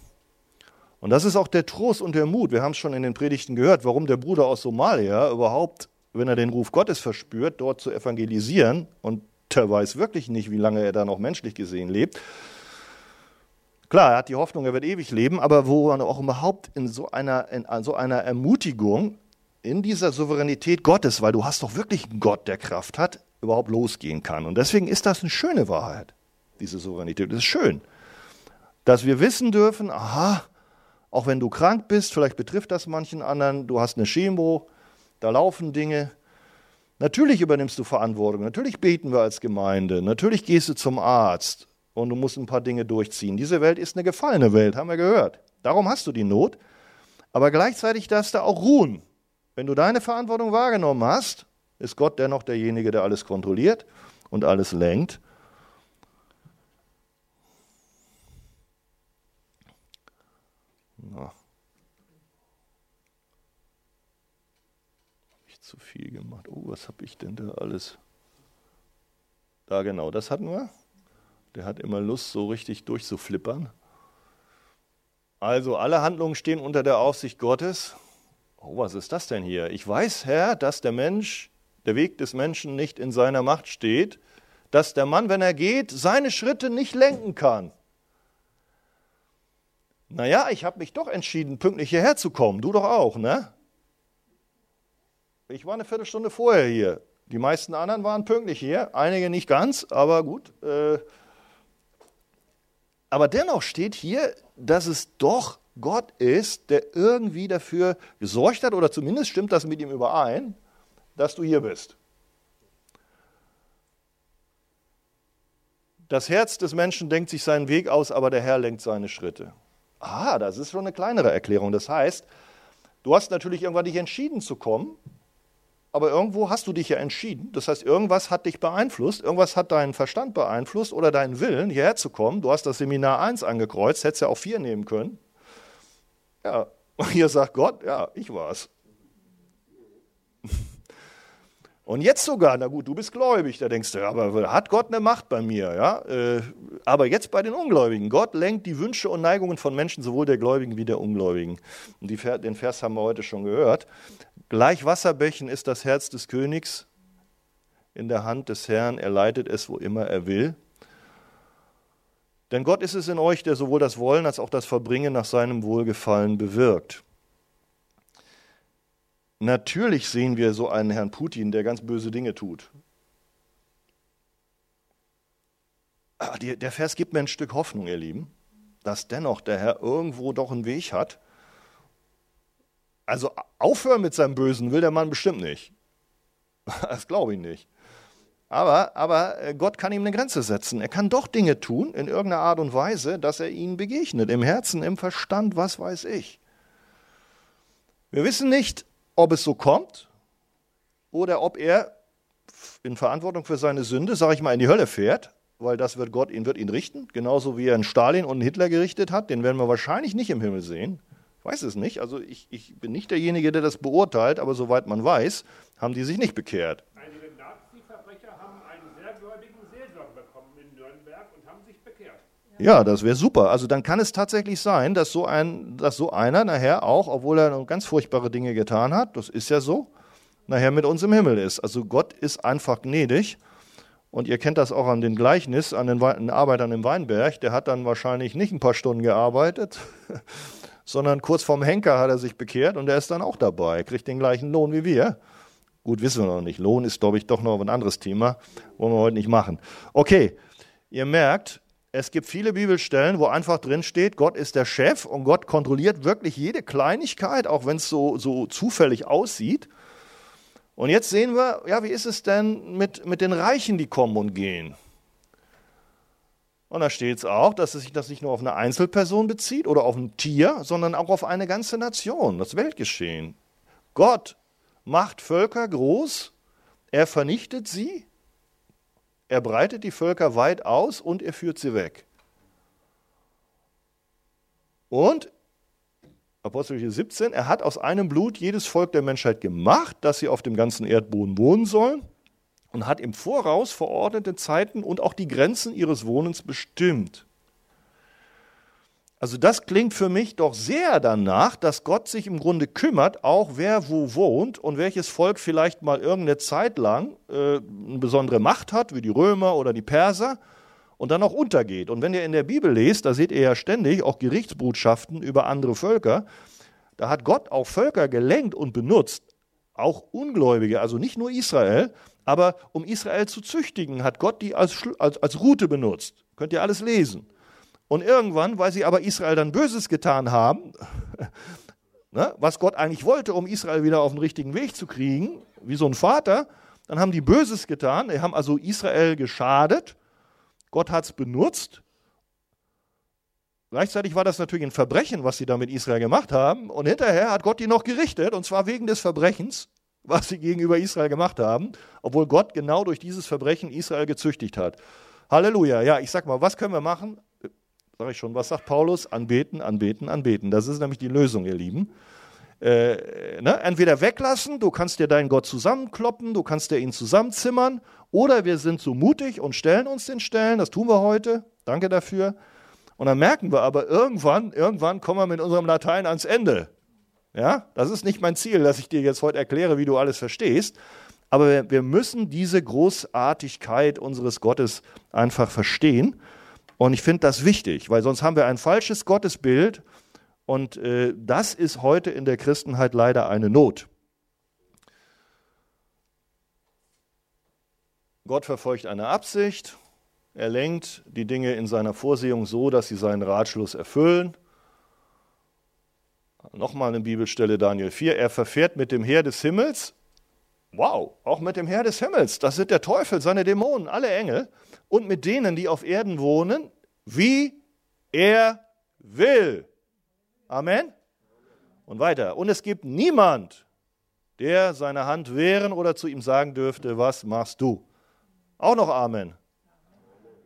S1: Und das ist auch der Trost und der Mut. Wir haben es schon in den Predigten gehört, warum der Bruder aus Somalia überhaupt, wenn er den Ruf Gottes verspürt, dort zu evangelisieren, und der weiß wirklich nicht, wie lange er da noch menschlich gesehen lebt. Klar, er hat die Hoffnung, er wird ewig leben, aber wo man auch überhaupt in so einer, in so einer Ermutigung, in dieser Souveränität Gottes, weil du hast doch wirklich einen Gott, der Kraft hat, überhaupt losgehen kann. Und deswegen ist das eine schöne Wahrheit, diese Souveränität. Das ist schön, dass wir wissen dürfen, aha, auch wenn du krank bist, vielleicht betrifft das manchen anderen, du hast eine Chemo, da laufen Dinge. Natürlich übernimmst du Verantwortung, natürlich beten wir als Gemeinde, natürlich gehst du zum Arzt und du musst ein paar Dinge durchziehen. Diese Welt ist eine gefallene Welt, haben wir gehört. Darum hast du die Not. Aber gleichzeitig darfst du auch ruhen. Wenn du deine Verantwortung wahrgenommen hast, ist Gott dennoch derjenige, der alles kontrolliert und alles lenkt. Na. Hab ich zu viel gemacht. Oh, was habe ich denn da alles? Da genau, das hatten wir. Der hat immer Lust, so richtig durchzuflippern. Also, alle Handlungen stehen unter der Aufsicht Gottes. Oh, was ist das denn hier? Ich weiß, Herr, dass der Mensch, der Weg des Menschen nicht in seiner Macht steht, dass der Mann, wenn er geht, seine Schritte nicht lenken kann. Naja, ich habe mich doch entschieden, pünktlich hierher zu kommen. Du doch auch, ne? Ich war eine Viertelstunde vorher hier. Die meisten anderen waren pünktlich hier, einige nicht ganz, aber gut. Äh, aber dennoch steht hier, dass es doch Gott ist, der irgendwie dafür gesorgt hat, oder zumindest stimmt das mit ihm überein, dass du hier bist. Das Herz des Menschen denkt sich seinen Weg aus, aber der Herr lenkt seine Schritte. Ah, das ist schon eine kleinere Erklärung. Das heißt, du hast natürlich irgendwann dich entschieden zu kommen, aber irgendwo hast du dich ja entschieden. Das heißt, irgendwas hat dich beeinflusst, irgendwas hat deinen Verstand beeinflusst oder deinen Willen, hierher zu kommen. Du hast das Seminar 1 angekreuzt, hättest ja auch 4 nehmen können. Ja, und hier sagt Gott, ja, ich war's. Und jetzt sogar, na gut, du bist gläubig, da denkst du, aber hat Gott eine Macht bei mir, ja? Äh, aber jetzt bei den Ungläubigen. Gott lenkt die Wünsche und Neigungen von Menschen, sowohl der Gläubigen wie der Ungläubigen. Und den Vers haben wir heute schon gehört. Gleich Wasserbächen ist das Herz des Königs in der Hand des Herrn, er leitet es, wo immer er will. Denn Gott ist es in euch, der sowohl das Wollen als auch das Verbringen nach seinem Wohlgefallen bewirkt. Natürlich sehen wir so einen Herrn Putin, der ganz böse Dinge tut. Ah, der Vers gibt mir ein Stück Hoffnung, ihr Lieben, dass dennoch der Herr irgendwo doch einen Weg hat. Also aufhören mit seinem Bösen will der Mann bestimmt nicht. [laughs] Das glaube ich nicht. Aber, aber äh, Gott kann ihm eine Grenze setzen. Er kann doch Dinge tun, in irgendeiner Art und Weise, dass er ihnen begegnet. Im Herzen, im Verstand, was weiß ich. Wir wissen nicht, ob es so kommt oder ob er in Verantwortung für seine Sünde, sage ich mal, in die Hölle fährt, weil das wird Gott ihn, wird ihn richten, genauso wie er einen Stalin und einen Hitler gerichtet hat, den werden wir wahrscheinlich nicht im Himmel sehen. Ich weiß es nicht, also ich, ich bin nicht derjenige, der das beurteilt, aber soweit man weiß, haben die sich nicht bekehrt.
S2: Einige Nazi-Verbrecher haben einen sehr gläubigen Seelsorger bekommen in Nürnberg und haben sich bekehrt.
S1: Ja, das wäre super. Also dann kann es tatsächlich sein, dass so, ein, dass so einer nachher auch, obwohl er ganz furchtbare Dinge getan hat, das ist ja so, nachher mit uns im Himmel ist. Also Gott ist einfach gnädig. Und ihr kennt das auch an den Gleichnis, an den, den Arbeitern im Weinberg. Der hat dann wahrscheinlich nicht ein paar Stunden gearbeitet, [laughs] sondern kurz vorm Henker hat er sich bekehrt und der ist dann auch dabei, kriegt den gleichen Lohn wie wir. Gut, wissen wir noch nicht. Lohn ist, glaube ich, doch noch ein anderes Thema, wollen wir heute nicht machen. Okay, ihr merkt, es gibt viele Bibelstellen, wo einfach drin steht, Gott ist der Chef und Gott kontrolliert wirklich jede Kleinigkeit, auch wenn es so, so zufällig aussieht. Und jetzt sehen wir, ja, wie ist es denn mit, mit den Reichen, die kommen und gehen? Und da steht es auch, dass es sich das nicht nur auf eine Einzelperson bezieht oder auf ein Tier, sondern auch auf eine ganze Nation, das Weltgeschehen. Gott macht Völker groß, er vernichtet sie er breitet die Völker weit aus und er führt sie weg. Und, Apostelgeschichte 17, er hat aus einem Blut jedes Volk der Menschheit gemacht, dass sie auf dem ganzen Erdboden wohnen sollen und hat im Voraus verordnete Zeiten und auch die Grenzen ihres Wohnens bestimmt. Also das klingt für mich doch sehr danach, dass Gott sich im Grunde kümmert, auch wer wo wohnt und welches Volk vielleicht mal irgendeine Zeit lang äh, eine besondere Macht hat, wie die Römer oder die Perser, und dann auch untergeht. Und wenn ihr in der Bibel lest, da seht ihr ja ständig auch Gerichtsbrutschaften über andere Völker, da hat Gott auch Völker gelenkt und benutzt, auch Ungläubige, also nicht nur Israel, aber um Israel zu züchtigen, hat Gott die als, als, als Route benutzt. Könnt ihr alles lesen. Und irgendwann, weil sie aber Israel dann Böses getan haben, [laughs] ne, was Gott eigentlich wollte, um Israel wieder auf den richtigen Weg zu kriegen, wie so ein Vater, dann haben die Böses getan, die haben also Israel geschadet, Gott hat es benutzt. Gleichzeitig war das natürlich ein Verbrechen, was sie da mit Israel gemacht haben. Und hinterher hat Gott die noch gerichtet, und zwar wegen des Verbrechens, was sie gegenüber Israel gemacht haben, obwohl Gott genau durch dieses Verbrechen Israel gezüchtigt hat. Halleluja. Ja, ich sag mal, was können wir machen? Sag ich schon, was sagt Paulus? Anbeten, anbeten, anbeten. Das ist nämlich die Lösung, ihr Lieben. Äh, ne? Entweder weglassen, du kannst dir deinen Gott zusammenkloppen, du kannst dir ihn zusammenzimmern, oder wir sind so mutig und stellen uns den Stellen, das tun wir heute, danke dafür. Und dann merken wir aber irgendwann, irgendwann kommen wir mit unserem Latein ans Ende. Ja, das ist nicht mein Ziel, dass ich dir jetzt heute erkläre, wie du alles verstehst. Aber wir, wir müssen diese Großartigkeit unseres Gottes einfach verstehen. Und ich finde das wichtig, weil sonst haben wir ein falsches Gottesbild und äh, das ist heute in der Christenheit leider eine Not. Gott verfolgt eine Absicht, er lenkt die Dinge in seiner Vorsehung so, dass sie seinen Ratschluss erfüllen. Nochmal eine Bibelstelle, Daniel 4. Er verfährt mit dem Heer des Himmels. Wow, auch mit dem Heer des Himmels. Das sind der Teufel, seine Dämonen, alle Engel und mit denen, die auf Erden wohnen, wie er will. Amen. Und weiter. Und es gibt niemand, der seine Hand wehren oder zu ihm sagen dürfte, was machst du? Auch noch Amen.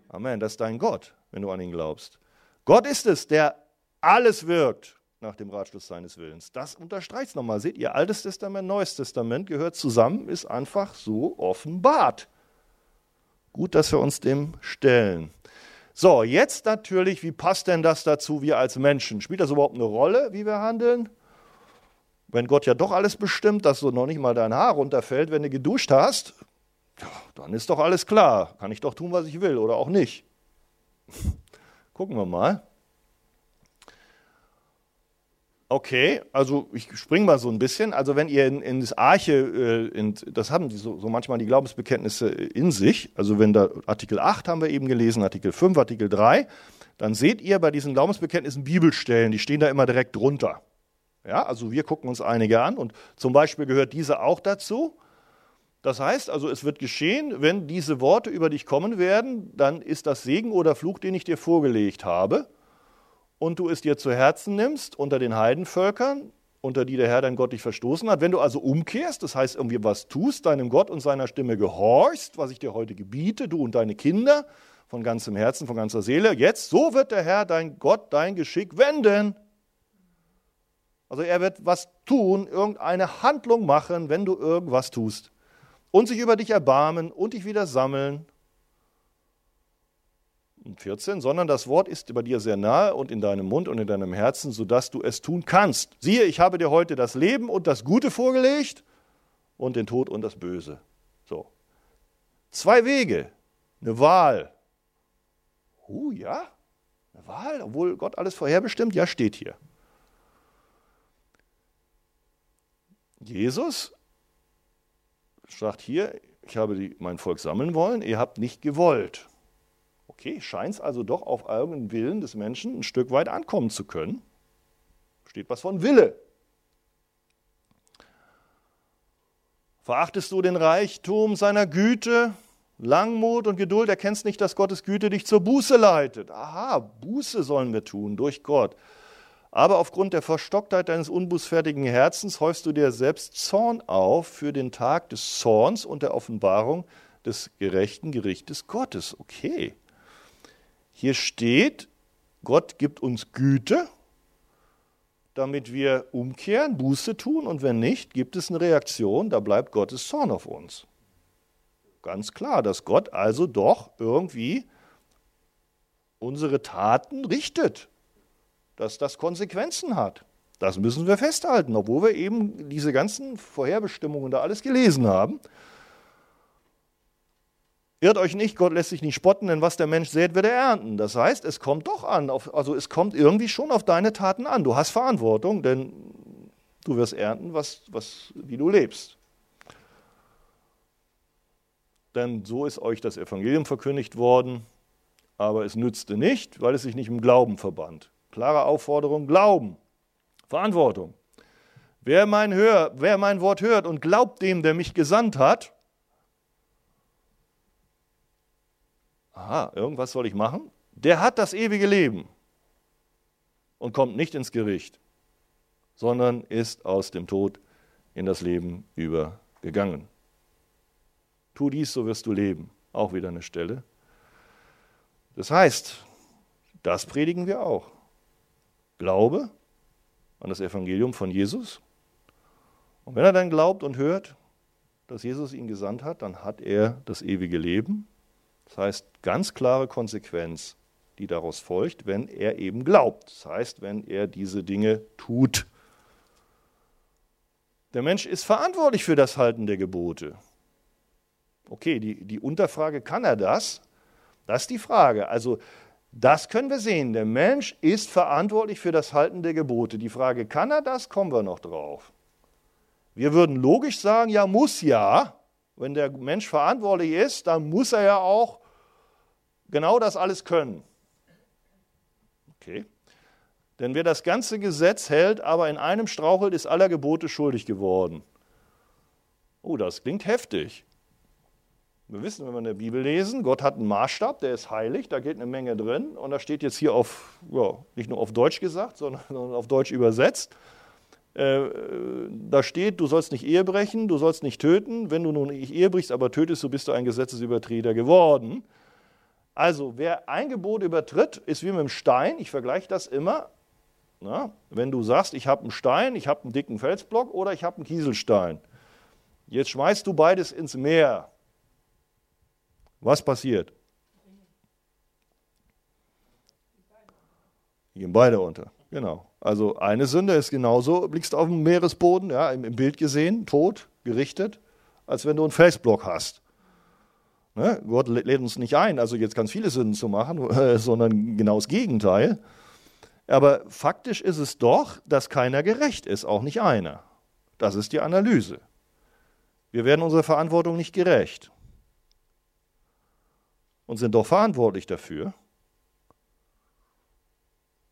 S1: Amen. Das ist dein Gott, wenn du an ihn glaubst. Gott ist es, der alles wirkt. nach dem Ratschluss seines Willens. Das unterstreicht es nochmal. Seht ihr, Altes Testament, Neues Testament gehört zusammen, ist einfach so offenbart. Gut, dass wir uns dem stellen. So, jetzt natürlich, wie passt denn das dazu, wir als Menschen? Spielt das überhaupt eine Rolle, wie wir handeln? Wenn Gott ja doch alles bestimmt, dass so noch nicht mal dein Haar runterfällt, wenn du geduscht hast, dann ist doch alles klar. Kann ich doch tun, was ich will oder auch nicht. [laughs] Gucken wir mal. Okay, also ich springe mal so ein bisschen. Also wenn ihr in, in das Arche, äh, in, das haben die so, so, manchmal die Glaubensbekenntnisse in sich, also wenn da Artikel 8 haben wir eben gelesen, Artikel 5, Artikel 3, dann seht ihr bei diesen Glaubensbekenntnissen Bibelstellen, die stehen da immer direkt drunter. Ja, also wir gucken uns einige an und zum Beispiel gehört diese auch dazu. Das heißt also, es wird geschehen, wenn diese Worte über dich kommen werden, dann ist das Segen oder Fluch, den ich dir vorgelegt habe und du es dir zu Herzen nimmst unter den Heidenvölkern, unter die der Herr dein Gott dich verstoßen hat. Wenn du also umkehrst, das heißt irgendwie was tust, deinem Gott und seiner Stimme gehorchst, was ich dir heute gebiete, du und deine Kinder, von ganzem Herzen, von ganzer Seele, jetzt, so wird der Herr dein Gott dein Geschick wenden. Also er wird was tun, irgendeine Handlung machen, wenn du irgendwas tust. Und sich über dich erbarmen und dich wieder sammeln 14, sondern das Wort ist bei dir sehr nahe und in deinem Mund und in deinem Herzen, sodass du es tun kannst. Siehe, ich habe dir heute das Leben und das Gute vorgelegt und den Tod und das Böse. So. Zwei Wege, eine Wahl. Oh ja, eine Wahl, obwohl Gott alles vorherbestimmt, ja, steht hier. Jesus sagt hier, ich habe die, mein Volk sammeln wollen, ihr habt nicht gewollt. Okay, scheint es also doch auf irgendeinen Willen des Menschen ein Stück weit ankommen zu können. Steht was von Wille. Verachtest du den Reichtum seiner Güte, Langmut und Geduld, erkennst nicht, dass Gottes Güte dich zur Buße leitet. Aha, Buße sollen wir tun durch Gott. Aber aufgrund der Verstocktheit deines unbußfertigen Herzens häufst du dir selbst Zorn auf für den Tag des Zorns und der Offenbarung des gerechten Gerichtes Gottes. Okay. Hier steht, Gott gibt uns Güte, damit wir umkehren, Buße tun und wenn nicht, gibt es eine Reaktion, da bleibt Gottes Zorn auf uns. Ganz klar, dass Gott also doch irgendwie unsere Taten richtet, dass das Konsequenzen hat. Das müssen wir festhalten, obwohl wir eben diese ganzen Vorherbestimmungen da alles gelesen haben. Irrt euch nicht, Gott lässt sich nicht spotten, denn was der Mensch sät, wird er ernten. Das heißt, es kommt doch an, auf, also es kommt irgendwie schon auf deine Taten an. Du hast Verantwortung, denn du wirst ernten, was, was, wie du lebst. Denn so ist euch das Evangelium verkündigt worden, aber es nützte nicht, weil es sich nicht im Glauben verband. Klare Aufforderung, Glauben, Verantwortung. Wer mein, Hör, wer mein Wort hört und glaubt dem, der mich gesandt hat, aha, irgendwas soll ich machen, der hat das ewige Leben und kommt nicht ins Gericht, sondern ist aus dem Tod in das Leben übergegangen. Tu dies, so wirst du leben. Auch wieder eine Stelle. Das heißt, das predigen wir auch. Glaube an das Evangelium von Jesus. Und wenn er dann glaubt und hört, dass Jesus ihn gesandt hat, dann hat er das ewige Leben das heißt, ganz klare Konsequenz, die daraus folgt, wenn er eben glaubt. Das heißt, wenn er diese Dinge tut. Der Mensch ist verantwortlich für das Halten der Gebote. Okay, die, die Unterfrage, kann er das? Das ist die Frage. Also, das können wir sehen. Der Mensch ist verantwortlich für das Halten der Gebote. Die Frage, kann er das, kommen wir noch drauf. Wir würden logisch sagen, ja, muss ja. Wenn der Mensch verantwortlich ist, dann muss er ja auch genau das alles können. Okay. Denn wer das ganze Gesetz hält, aber in einem strauchelt, ist aller Gebote schuldig geworden. Oh, das klingt heftig. Wir wissen, wenn wir in der Bibel lesen, Gott hat einen Maßstab, der ist heilig, da geht eine Menge drin. Und da steht jetzt hier auf, ja, nicht nur auf Deutsch gesagt, sondern auf Deutsch übersetzt. Äh, da steht, du sollst nicht Ehe brechen, du sollst nicht töten. Wenn du nun nicht Ehe brichst, aber tötest, so bist du ein Gesetzesübertreter geworden. Also, wer ein Gebot übertritt, ist wie mit dem Stein, ich vergleiche das immer, Na, wenn du sagst, ich habe einen Stein, ich habe einen dicken Felsblock oder ich habe einen Kieselstein. Jetzt schmeißt du beides ins Meer. Was passiert? Die gehen beide unter. Genau. Also eine Sünde ist genauso, blickst auf den Meeresboden, ja, im Bild gesehen, tot, gerichtet, als wenn du einen Felsblock hast. Ne? Gott lädt uns nicht ein, also jetzt ganz viele Sünden zu machen, [laughs] äh, sondern genau das Gegenteil. Aber faktisch ist es doch, dass keiner gerecht ist, auch nicht einer. Das ist die Analyse. Wir werden unserer Verantwortung nicht gerecht und sind doch verantwortlich dafür.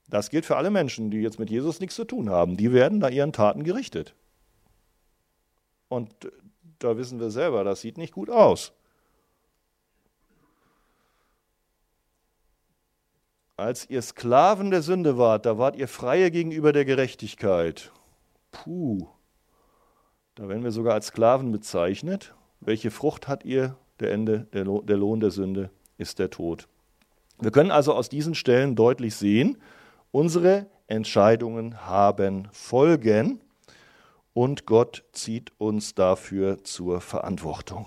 S1: Das gilt für alle Menschen, die jetzt mit Jesus nichts zu tun haben. Die werden nach ihren Taten gerichtet. Und da wissen wir selber, das sieht nicht gut aus. Als ihr Sklaven der Sünde wart, da wart ihr Freie gegenüber der Gerechtigkeit. Puh, da werden wir sogar als Sklaven bezeichnet. Welche Frucht hat ihr? Der Ende, der Lohn der Sünde ist der Tod. Wir können also aus diesen Stellen deutlich sehen, Unsere Entscheidungen haben Folgen und Gott zieht uns dafür zur Verantwortung.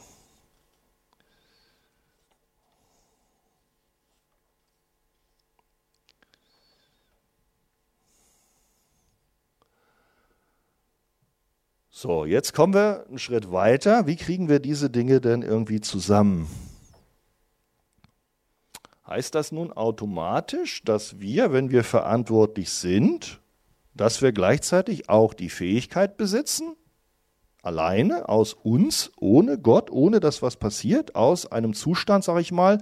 S1: So, jetzt kommen wir einen Schritt weiter. Wie kriegen wir diese Dinge denn irgendwie zusammen? Heißt das nun automatisch, dass wir, wenn wir verantwortlich sind, dass wir gleichzeitig auch die Fähigkeit besitzen, alleine aus uns, ohne Gott, ohne dass was passiert, aus einem Zustand, sage ich mal,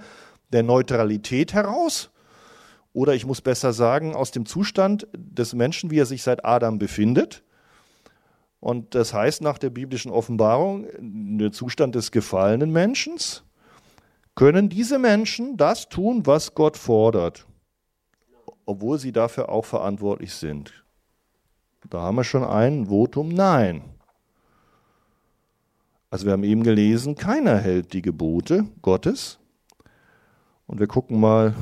S1: der Neutralität heraus? Oder ich muss besser sagen, aus dem Zustand des Menschen, wie er sich seit Adam befindet. Und das heißt nach der biblischen Offenbarung, der Zustand des gefallenen Menschen können diese Menschen das tun, was Gott fordert, obwohl sie dafür auch verantwortlich sind. Da haben wir schon ein Votum Nein. Also wir haben eben gelesen, keiner hält die Gebote Gottes. Und wir gucken mal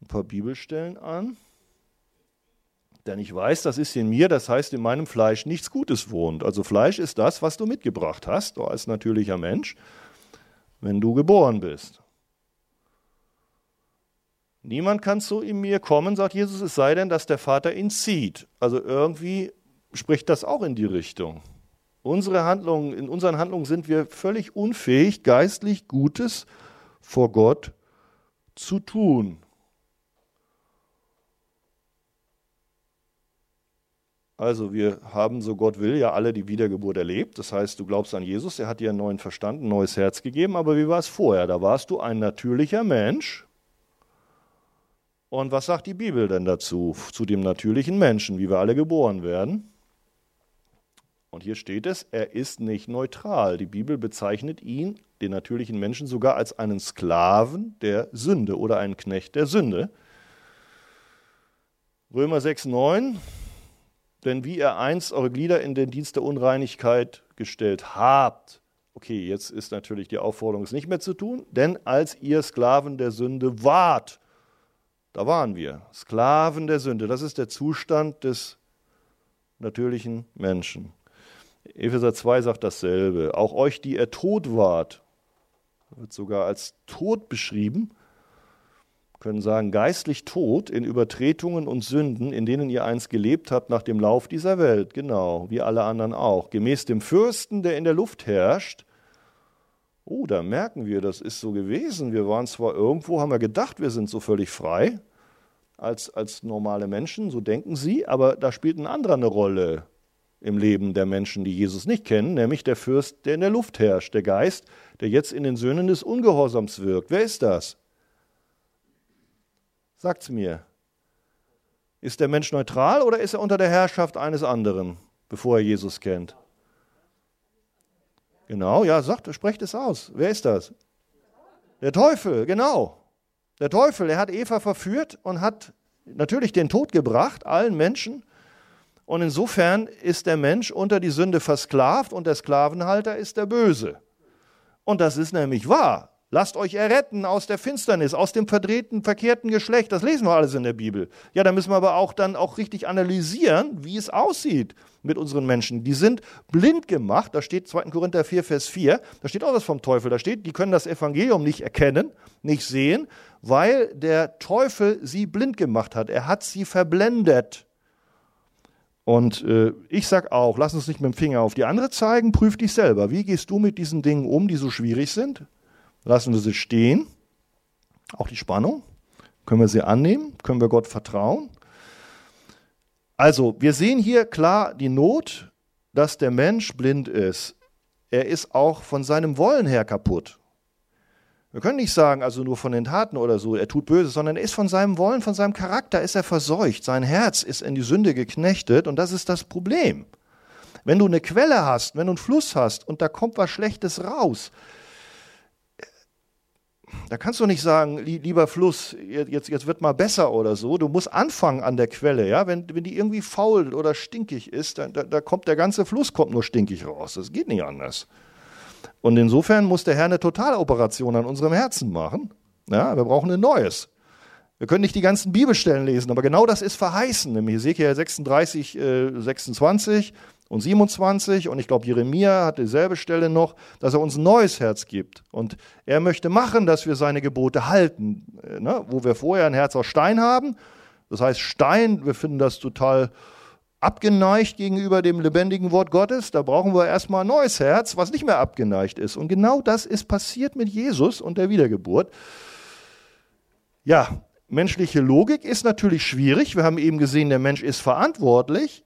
S1: ein paar Bibelstellen an. Denn ich weiß, das ist in mir, das heißt, in meinem Fleisch nichts Gutes wohnt. Also Fleisch ist das, was du mitgebracht hast, als natürlicher Mensch wenn du geboren bist. Niemand kann zu mir kommen, sagt Jesus, es sei denn, dass der Vater ihn zieht. Also irgendwie spricht das auch in die Richtung. Unsere Handlungen, in unseren Handlungen sind wir völlig unfähig, geistlich Gutes vor Gott zu tun. Also wir haben, so Gott will, ja alle die Wiedergeburt erlebt. Das heißt, du glaubst an Jesus, er hat dir einen neuen Verstand, ein neues Herz gegeben. Aber wie war es vorher? Da warst du ein natürlicher Mensch. Und was sagt die Bibel denn dazu, zu dem natürlichen Menschen, wie wir alle geboren werden? Und hier steht es, er ist nicht neutral. Die Bibel bezeichnet ihn, den natürlichen Menschen, sogar als einen Sklaven der Sünde oder einen Knecht der Sünde. Römer 6, 9 denn wie ihr einst eure Glieder in den Dienst der Unreinigkeit gestellt habt. Okay, jetzt ist natürlich die Aufforderung, es nicht mehr zu tun, denn als ihr Sklaven der Sünde wart, da waren wir, Sklaven der Sünde, das ist der Zustand des natürlichen Menschen. Epheser 2 sagt dasselbe. Auch euch, die ihr tot wart, wird sogar als tot beschrieben, können sagen, geistlich tot in Übertretungen und Sünden, in denen ihr einst gelebt habt nach dem Lauf dieser Welt, genau, wie alle anderen auch, gemäß dem Fürsten, der in der Luft herrscht. Oh, da merken wir, das ist so gewesen. Wir waren zwar irgendwo, haben wir gedacht, wir sind so völlig frei als, als normale Menschen, so denken sie, aber da spielt ein anderer eine Rolle im Leben der Menschen, die Jesus nicht kennen, nämlich der Fürst, der in der Luft herrscht, der Geist, der jetzt in den Söhnen des Ungehorsams wirkt. Wer ist das? Sagt's mir. Ist der Mensch neutral oder ist er unter der Herrschaft eines anderen, bevor er Jesus kennt? Genau, ja, sagt, sprecht es aus. Wer ist das? Der Teufel, genau. Der Teufel, er hat Eva verführt und hat natürlich den Tod gebracht, allen Menschen. Und insofern ist der Mensch unter die Sünde versklavt und der Sklavenhalter ist der Böse. Und das ist nämlich wahr. Lasst euch erretten aus der Finsternis, aus dem verdrehten, verkehrten Geschlecht. Das lesen wir alles in der Bibel. Ja, da müssen wir aber auch dann auch richtig analysieren, wie es aussieht mit unseren Menschen. Die sind blind gemacht. Da steht 2. Korinther 4, Vers 4. Da steht auch was vom Teufel. Da steht, die können das Evangelium nicht erkennen, nicht sehen, weil der Teufel sie blind gemacht hat. Er hat sie verblendet. Und äh, ich sag auch, lass uns nicht mit dem Finger auf die andere zeigen, prüf dich selber. Wie gehst du mit diesen Dingen um, die so schwierig sind? Lassen wir sie stehen, auch die Spannung. Können wir sie annehmen? Können wir Gott vertrauen? Also, wir sehen hier klar die Not, dass der Mensch blind ist. Er ist auch von seinem Wollen her kaputt. Wir können nicht sagen, also nur von den Taten oder so, er tut Böses, sondern er ist von seinem Wollen, von seinem Charakter, ist er verseucht. Sein Herz ist in die Sünde geknechtet und das ist das Problem. Wenn du eine Quelle hast, wenn du einen Fluss hast und da kommt was Schlechtes raus, da kannst du nicht sagen, lieber Fluss, jetzt, jetzt wird mal besser oder so. Du musst anfangen an der Quelle, ja. Wenn, wenn die irgendwie faul oder stinkig ist, dann, da, da kommt der ganze Fluss kommt nur stinkig raus. Das geht nicht anders. Und insofern muss der Herr eine Totaloperation an unserem Herzen machen. Ja, wir brauchen ein neues. Wir können nicht die ganzen Bibelstellen lesen, aber genau das ist verheißen. Nämlich Ezekiel 36, äh, 26 und 27 und ich glaube Jeremia hat dieselbe Stelle noch, dass er uns ein neues Herz gibt. Und er möchte machen, dass wir seine Gebote halten. Äh, ne? Wo wir vorher ein Herz aus Stein haben. Das heißt Stein, wir finden das total abgeneigt gegenüber dem lebendigen Wort Gottes. Da brauchen wir erstmal ein neues Herz, was nicht mehr abgeneigt ist. Und genau das ist passiert mit Jesus und der Wiedergeburt. Ja, Menschliche Logik ist natürlich schwierig. Wir haben eben gesehen, der Mensch ist verantwortlich,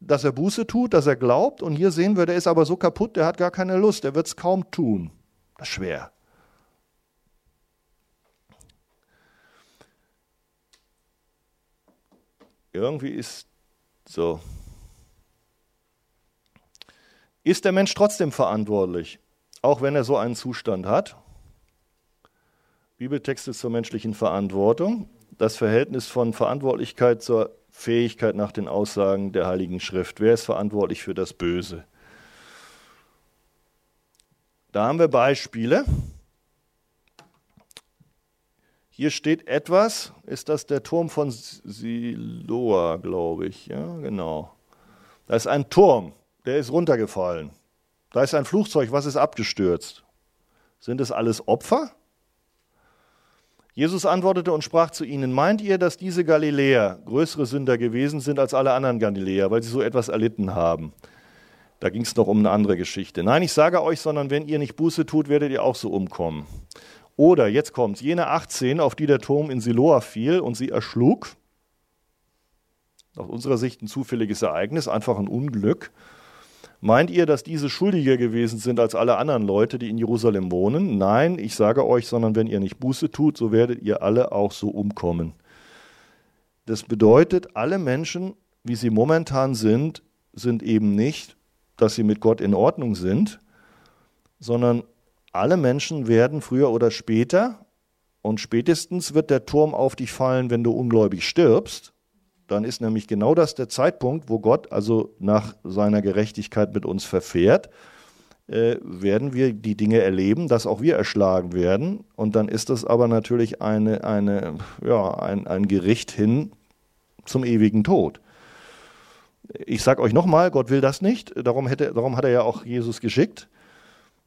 S1: dass er Buße tut, dass er glaubt. Und hier sehen wir, der ist aber so kaputt, der hat gar keine Lust, der wird es kaum tun. Das ist schwer. Irgendwie ist so. Ist der Mensch trotzdem verantwortlich, auch wenn er so einen Zustand hat? Bibeltexte zur menschlichen Verantwortung, das Verhältnis von Verantwortlichkeit zur Fähigkeit nach den Aussagen der Heiligen Schrift. Wer ist verantwortlich für das Böse? Da haben wir Beispiele. Hier steht etwas, ist das der Turm von Siloa, glaube ich. Ja, genau. Da ist ein Turm, der ist runtergefallen. Da ist ein Flugzeug, was ist abgestürzt? Sind es alles Opfer? Jesus antwortete und sprach zu ihnen, meint ihr, dass diese Galiläer größere Sünder gewesen sind als alle anderen Galiläer, weil sie so etwas erlitten haben? Da ging es noch um eine andere Geschichte. Nein, ich sage euch, sondern wenn ihr nicht Buße tut, werdet ihr auch so umkommen. Oder, jetzt kommt jene 18, auf die der Turm in Siloa fiel und sie erschlug. Aus unserer Sicht ein zufälliges Ereignis, einfach ein Unglück. Meint ihr, dass diese schuldiger gewesen sind als alle anderen Leute, die in Jerusalem wohnen? Nein, ich sage euch, sondern wenn ihr nicht Buße tut, so werdet ihr alle auch so umkommen. Das bedeutet, alle Menschen, wie sie momentan sind, sind eben nicht, dass sie mit Gott in Ordnung sind, sondern alle Menschen werden früher oder später, und spätestens wird der Turm auf dich fallen, wenn du ungläubig stirbst, dann ist nämlich genau das der Zeitpunkt, wo Gott also nach seiner Gerechtigkeit mit uns verfährt, äh, werden wir die Dinge erleben, dass auch wir erschlagen werden. Und dann ist das aber natürlich eine, eine, ja, ein, ein Gericht hin zum ewigen Tod. Ich sage euch nochmal, Gott will das nicht, darum, hätte, darum hat er ja auch Jesus geschickt.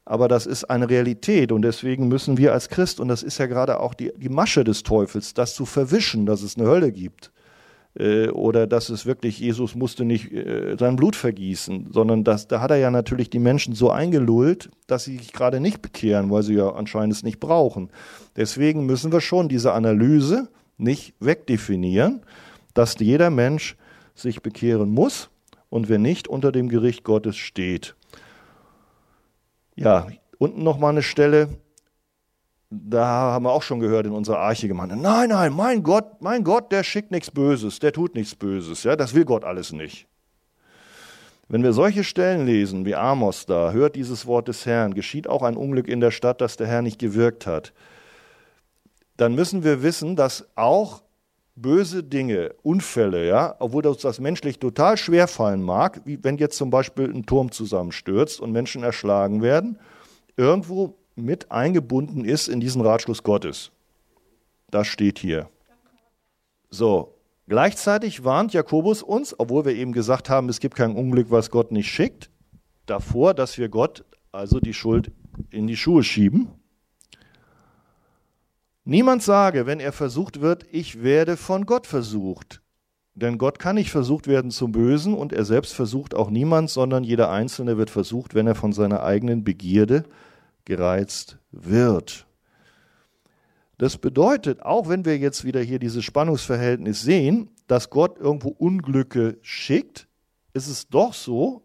S1: Aber das ist eine Realität und deswegen müssen wir als Christ, und das ist ja gerade auch die, die Masche des Teufels, das zu verwischen, dass es eine Hölle gibt äh, oder dass es wirklich, Jesus musste nicht äh, sein Blut vergießen, sondern das, da hat er ja natürlich die Menschen so eingelullt, dass sie sich gerade nicht bekehren, weil sie ja anscheinend es nicht brauchen. Deswegen müssen wir schon diese Analyse nicht wegdefinieren, dass jeder Mensch sich bekehren muss und wenn nicht, unter dem Gericht Gottes steht. Ja, unten nochmal eine Stelle, da haben wir auch schon gehört in unserer Arche-Gemeinde, nein, nein, mein Gott, mein Gott, der schickt nichts Böses, der tut nichts Böses, ja, das will Gott alles nicht. Wenn wir solche Stellen lesen wie Amos da, hört dieses Wort des Herrn, geschieht auch ein Unglück in der Stadt, das der Herr nicht gewirkt hat, dann müssen wir wissen, dass auch böse Dinge, Unfälle, ja, obwohl uns das menschlich total schwer fallen mag, wie wenn jetzt zum Beispiel ein Turm zusammenstürzt und Menschen erschlagen werden, irgendwo mit eingebunden ist in diesen Ratschluss Gottes. Das steht hier. So, gleichzeitig warnt Jakobus uns, obwohl wir eben gesagt haben, es gibt kein Unglück, was Gott nicht schickt, davor, dass wir Gott also die Schuld in die Schuhe schieben. Niemand sage, wenn er versucht wird, ich werde von Gott versucht. Denn Gott kann nicht versucht werden zum Bösen und er selbst versucht auch niemand, sondern jeder Einzelne wird versucht, wenn er von seiner eigenen Begierde gereizt wird. Das bedeutet, auch wenn wir jetzt wieder hier dieses Spannungsverhältnis sehen, dass Gott irgendwo Unglücke schickt, ist es doch so,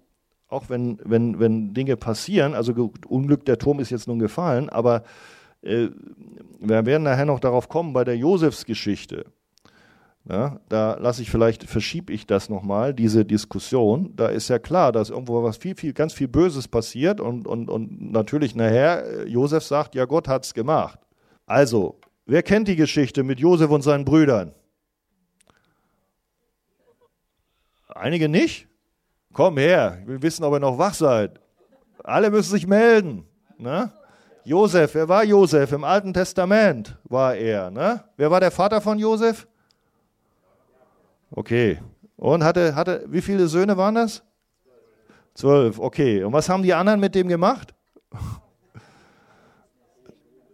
S1: auch wenn, wenn, wenn Dinge passieren, also Unglück, der Turm ist jetzt nun gefallen, aber äh, wir werden nachher noch darauf kommen bei der Josefsgeschichte. Ja, da lasse ich vielleicht, verschiebe ich das nochmal, diese Diskussion. Da ist ja klar, dass irgendwo was viel, viel, ganz viel Böses passiert und, und, und natürlich nachher äh, Josef sagt, ja, Gott hat's gemacht. Also, wer kennt die Geschichte mit Josef und seinen Brüdern? Einige nicht? Komm her, will wissen, ob ihr noch wach seid. Alle müssen sich melden. Ne? Josef, wer war Josef? Im Alten Testament war er. Ne? Wer war der Vater von Josef? Okay. Und hatte, hatte, wie viele Söhne waren das? Zwölf, okay. Und was haben die anderen mit dem gemacht? [laughs]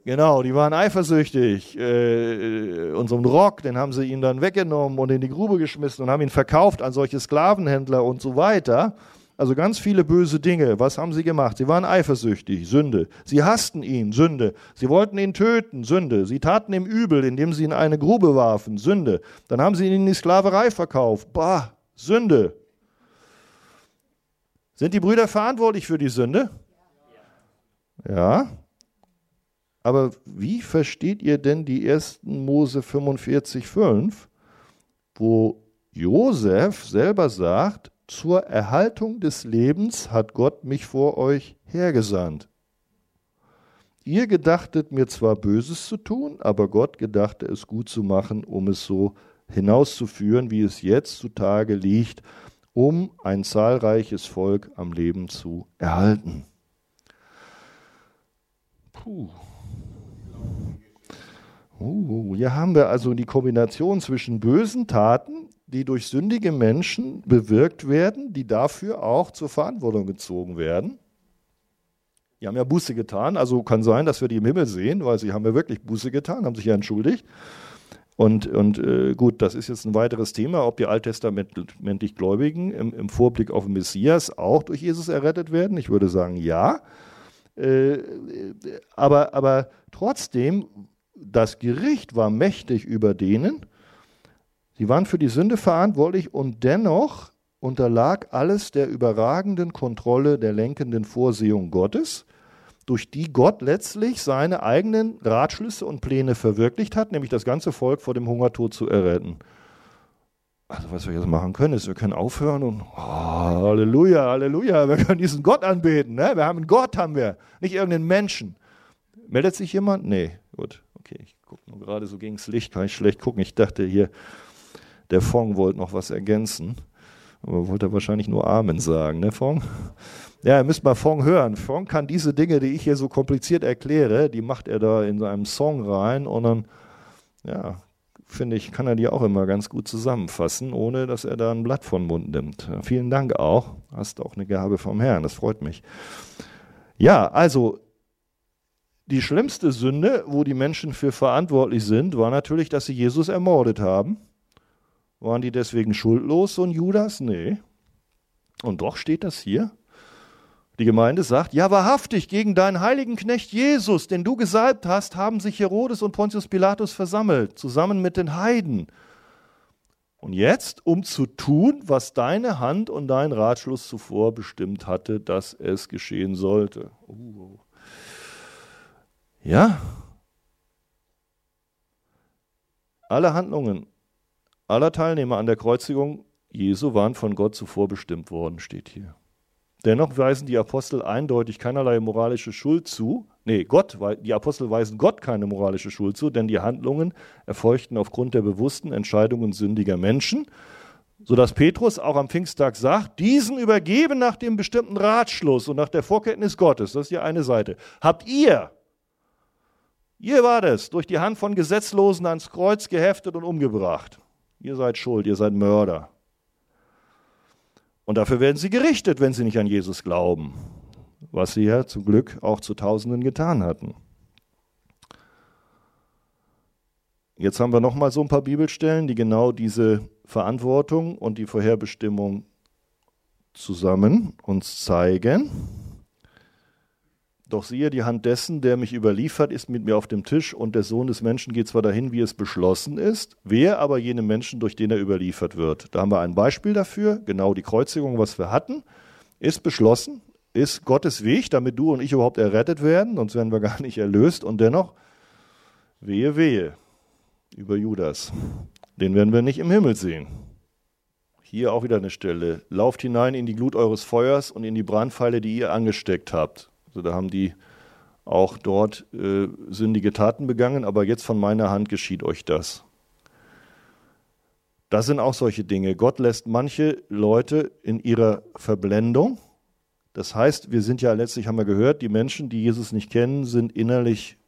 S1: Genau, die waren eifersüchtig. Äh, unseren Rock, den haben sie ihn dann weggenommen und in die Grube geschmissen und haben ihn verkauft an solche Sklavenhändler und so weiter. Also ganz viele böse Dinge. Was haben sie gemacht? Sie waren eifersüchtig, Sünde. Sie hassten ihn, Sünde. Sie wollten ihn töten, Sünde. Sie taten ihm übel, indem sie ihn in eine Grube warfen, Sünde. Dann haben sie ihn in die Sklaverei verkauft, bah, Sünde. Sind die Brüder verantwortlich für die Sünde? Ja. Aber wie versteht ihr denn die ersten Mose 45,5, wo Josef selber sagt, zur Erhaltung des Lebens hat Gott mich vor euch hergesandt. Ihr gedachtet mir zwar Böses zu tun, aber Gott gedachte es gut zu machen, um es so hinauszuführen, wie es jetzt zutage liegt, um ein zahlreiches Volk am Leben zu erhalten. Puh. Uh, hier haben wir also die Kombination zwischen bösen Taten, die durch sündige Menschen bewirkt werden, die dafür auch zur Verantwortung gezogen werden. Die haben ja Buße getan, also kann sein, dass wir die im Himmel sehen, weil sie haben ja wirklich Buße getan, haben sich ja entschuldigt. Und, und äh, gut, das ist jetzt ein weiteres Thema, ob die alttestamentlich Gläubigen im, im, Vorblick auf den Messias auch durch Jesus errettet werden. Ich würde sagen, ja. Äh, aber, aber trotzdem, das Gericht war mächtig über denen Sie waren für die Sünde verantwortlich und dennoch unterlag alles der überragenden Kontrolle der lenkenden Vorsehung Gottes, durch die Gott letztlich seine eigenen Ratschlüsse und Pläne verwirklicht hat, nämlich das ganze Volk vor dem Hungertod zu erretten. Also was wir jetzt machen können, ist, wir können aufhören und oh, Halleluja, Halleluja, wir können diesen Gott anbeten. Ne? Wir haben einen Gott, haben wir, nicht irgendeinen Menschen. Meldet sich jemand? Nee, gut, okay, ich gucke nur gerade so gegen das Licht, kann ich schlecht gucken. Ich dachte hier, der Fong wollte noch was ergänzen. Aber wollte wahrscheinlich nur Amen sagen, ne, Fong? Ja, ihr müsst mal Fong hören. Fong kann diese Dinge, die ich hier so kompliziert erkläre, die macht er da in seinem Song rein und dann, ja, finde ich, kann er die auch immer ganz gut zusammenfassen, ohne dass er da ein Blatt von Mund nimmt. Vielen Dank auch. Hast auch eine Gabe vom Herrn, das freut mich. Ja, also die schlimmste Sünde, wo die Menschen für verantwortlich sind, war natürlich, dass sie Jesus ermordet haben. Waren die deswegen schuldlos, so ein Judas? Nee. Und doch steht das hier. Die Gemeinde sagt, ja wahrhaftig, gegen deinen heiligen Knecht Jesus, den du gesalbt hast, haben sich Herodes und Pontius Pilatus versammelt, zusammen mit den Heiden. Und jetzt, um zu tun, was deine Hand und dein Ratschluss zuvor bestimmt hatte, dass es geschehen sollte. Uh. Ja. Alle Handlungen aller Teilnehmer an der Kreuzigung Jesu waren von Gott zuvor bestimmt worden, steht hier. Dennoch weisen die Apostel eindeutig keinerlei moralische Schuld zu. Nee, Gott, die Apostel weisen Gott keine moralische Schuld zu, denn die Handlungen erfolgten aufgrund der bewussten Entscheidungen sündiger Menschen, sodass Petrus auch am Pfingsttag sagt, diesen übergeben nach dem bestimmten Ratschluss und nach der Vorkenntnis Gottes, das ist ja eine Seite, habt ihr Ihr wart es, durch die Hand von Gesetzlosen ans Kreuz geheftet und umgebracht. Ihr seid schuld, ihr seid Mörder. Und dafür werden sie gerichtet, wenn sie nicht an Jesus glauben, was sie ja zum Glück auch zu Tausenden getan hatten. Jetzt haben wir noch mal so ein paar Bibelstellen, die genau diese Verantwortung und die Vorherbestimmung zusammen uns zeigen. Doch siehe, die Hand dessen, der mich überliefert, ist mit mir auf dem Tisch, und der Sohn des Menschen geht zwar dahin, wie es beschlossen ist, wer aber jenem Menschen, durch den er überliefert wird. Da haben wir ein Beispiel dafür, genau die Kreuzigung, was wir hatten, ist beschlossen, ist Gottes Weg, damit du und ich überhaupt errettet werden, sonst werden wir gar nicht erlöst, und dennoch, wehe, wehe, über Judas. Den werden wir nicht im Himmel sehen. Hier auch wieder eine Stelle. Lauft hinein in die Glut eures Feuers und in die Brandpfeile, die ihr angesteckt habt. Also da haben die auch dort äh, sündige Taten begangen, aber jetzt von meiner Hand geschieht euch das. Das sind auch solche Dinge. Gott lässt manche Leute in ihrer Verblendung. Das heißt, wir sind ja letztlich, haben wir gehört, die Menschen, die Jesus nicht kennen, sind innerlich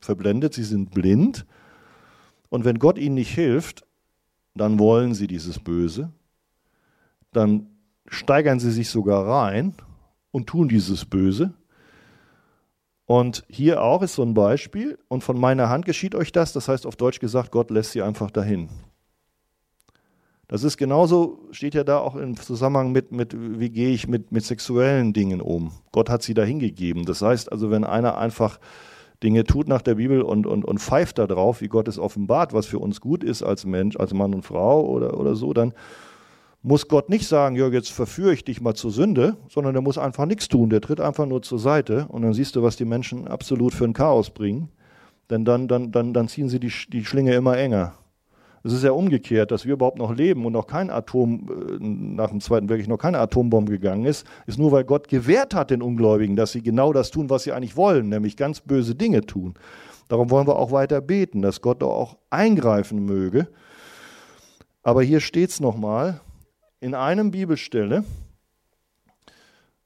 S1: verblendet, sie sind blind. Und wenn Gott ihnen nicht hilft, dann wollen sie dieses Böse, dann steigern sie sich sogar rein und tun dieses Böse. Und hier auch ist so ein Beispiel, und von meiner Hand geschieht euch das, das heißt auf Deutsch gesagt, Gott lässt sie einfach dahin. Das ist genauso, steht ja da auch im Zusammenhang mit, mit wie gehe ich mit, mit sexuellen Dingen um. Gott hat sie dahin gegeben. Das heißt also, wenn einer einfach Dinge tut nach der Bibel und, und, und pfeift da drauf, wie Gott es offenbart, was für uns gut ist als Mensch, als Mann und Frau oder, oder so, dann muss Gott nicht sagen, ja, jetzt verführe ich dich mal zur Sünde, sondern er muss einfach nichts tun. Der tritt einfach nur zur Seite und dann siehst du, was die Menschen absolut für ein Chaos bringen. Denn dann, dann, dann, dann ziehen sie die, die Schlinge immer enger. Es ist ja umgekehrt, dass wir überhaupt noch leben und noch kein Atom, äh, nach dem Zweiten Weltkrieg noch keine Atombombe gegangen ist, ist nur, weil Gott gewährt hat den Ungläubigen, dass sie genau das tun, was sie eigentlich wollen, nämlich ganz böse Dinge tun. Darum wollen wir auch weiter beten, dass Gott auch eingreifen möge. Aber hier steht es nochmal, in einem Bibelstelle,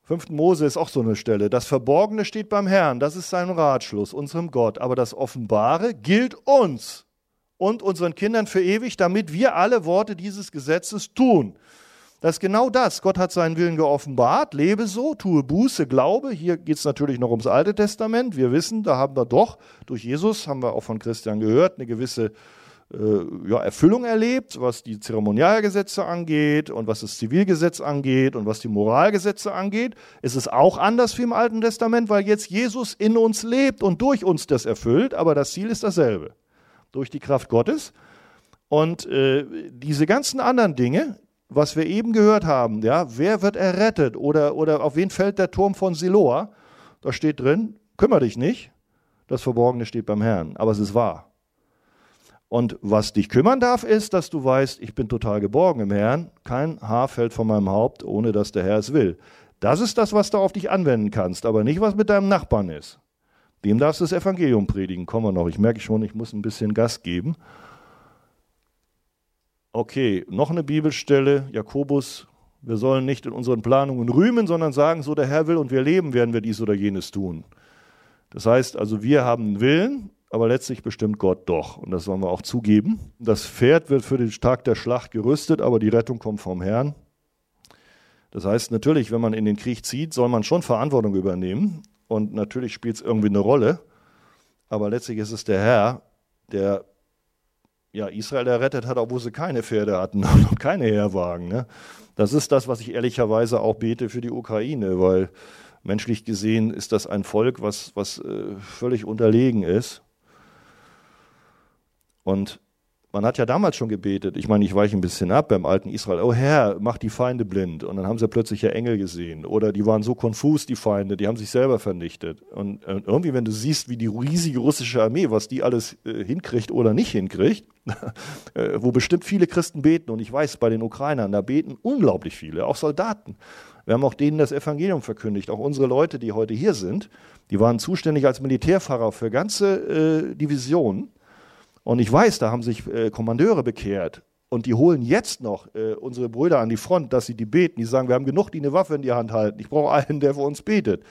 S1: 5. Mose ist auch so eine Stelle. Das Verborgene steht beim Herrn, das ist sein Ratschluss, unserem Gott. Aber das Offenbare gilt uns und unseren Kindern für ewig, damit wir alle Worte dieses Gesetzes tun. Das ist genau das. Gott hat seinen Willen geoffenbart. Lebe so, tue Buße, glaube. Hier geht es natürlich noch ums Alte Testament. Wir wissen, da haben wir doch durch Jesus, haben wir auch von Christian gehört, eine gewisse ja, Erfüllung erlebt, was die Zeremonialgesetze angeht und was das Zivilgesetz angeht und was die Moralgesetze angeht. Es ist auch anders wie im Alten Testament, weil jetzt Jesus in uns lebt und durch uns das erfüllt, aber das Ziel ist dasselbe. Durch die Kraft Gottes. Und äh, diese ganzen anderen Dinge, was wir eben gehört haben, ja, wer wird errettet oder, oder auf wen fällt der Turm von Siloa? Da steht drin, kümmere dich nicht, das Verborgene steht beim Herrn, aber es ist wahr. Und was dich kümmern darf, ist, dass du weißt, ich bin total geborgen im Herrn. Kein Haar fällt von meinem Haupt, ohne dass der Herr es will. Das ist das, was du auf dich anwenden kannst, aber nicht, was mit deinem Nachbarn ist. Dem darfst du das Evangelium predigen. Kommen wir noch. Ich merke schon, ich muss ein bisschen Gas geben. Okay, noch eine Bibelstelle. Jakobus, wir sollen nicht in unseren Planungen rühmen, sondern sagen, so der Herr will und wir leben, werden wir dies oder jenes tun. Das heißt also, wir haben einen Willen aber letztlich bestimmt Gott doch. Und das wollen wir auch zugeben. Das Pferd wird für den Tag der Schlacht gerüstet, aber die Rettung kommt vom Herrn. Das heißt, natürlich, wenn man in den Krieg zieht, soll man schon Verantwortung übernehmen. Und natürlich spielt es irgendwie eine Rolle. Aber letztlich ist es der Herr, der ja, Israel errettet hat, obwohl sie keine Pferde hatten [laughs] und keine Heerwagen. Ne? Das ist das, was ich ehrlicherweise auch bete für die Ukraine, weil menschlich gesehen ist das ein Volk, was, was äh, völlig unterlegen ist. Und man hat ja damals schon gebetet. Ich meine, ich weiche ein bisschen ab beim alten Israel. Oh Herr, mach die Feinde blind. Und dann haben sie plötzlich ja Engel gesehen. Oder die waren so konfus, die Feinde, die haben sich selber vernichtet. Und, irgendwie, wenn du siehst, wie die riesige russische Armee, was die alles äh, hinkriegt oder nicht hinkriegt, [laughs] äh, wo bestimmt viele Christen beten. Und ich weiß, bei den Ukrainern, da beten unglaublich viele, auch Soldaten. Wir haben auch denen das Evangelium verkündigt. Auch unsere Leute, die heute hier sind, die waren zuständig als Militärfahrer für ganze äh, Divisionen und ich weiß, da haben sich äh, Kommandeure bekehrt. Und die holen jetzt noch äh, unsere Brüder an die Front, dass sie die beten. Die sagen, wir haben genug, die eine Waffe in die Hand halten. Ich brauche einen, der für uns betet.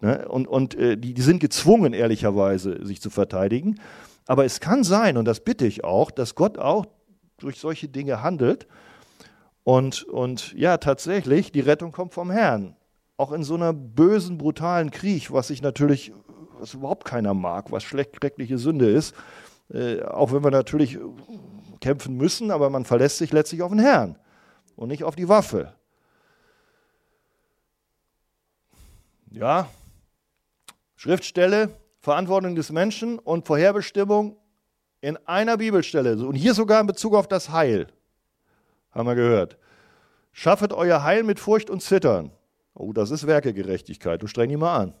S1: Ne? Und, und äh, die, die sind gezwungen, ehrlicherweise, sich zu verteidigen. Aber es kann sein, und das bitte ich auch, dass Gott auch durch solche Dinge handelt. Und, und ja, tatsächlich, die Rettung kommt vom Herrn. Auch in so einer bösen, brutalen Krieg, was sich natürlich, was überhaupt keiner mag, was schreckliche Sünde ist. Äh, auch wenn wir natürlich kämpfen müssen, aber man verlässt sich letztlich auf den Herrn und nicht auf die Waffe. Ja, Schriftstelle, Verantwortung des Menschen und Vorherbestimmung in einer Bibelstelle. Und hier sogar in Bezug auf das Heil. Haben wir gehört. Schaffet euer Heil mit Furcht und Zittern. Oh, das ist Werkegerechtigkeit. Du streng ihn mal an.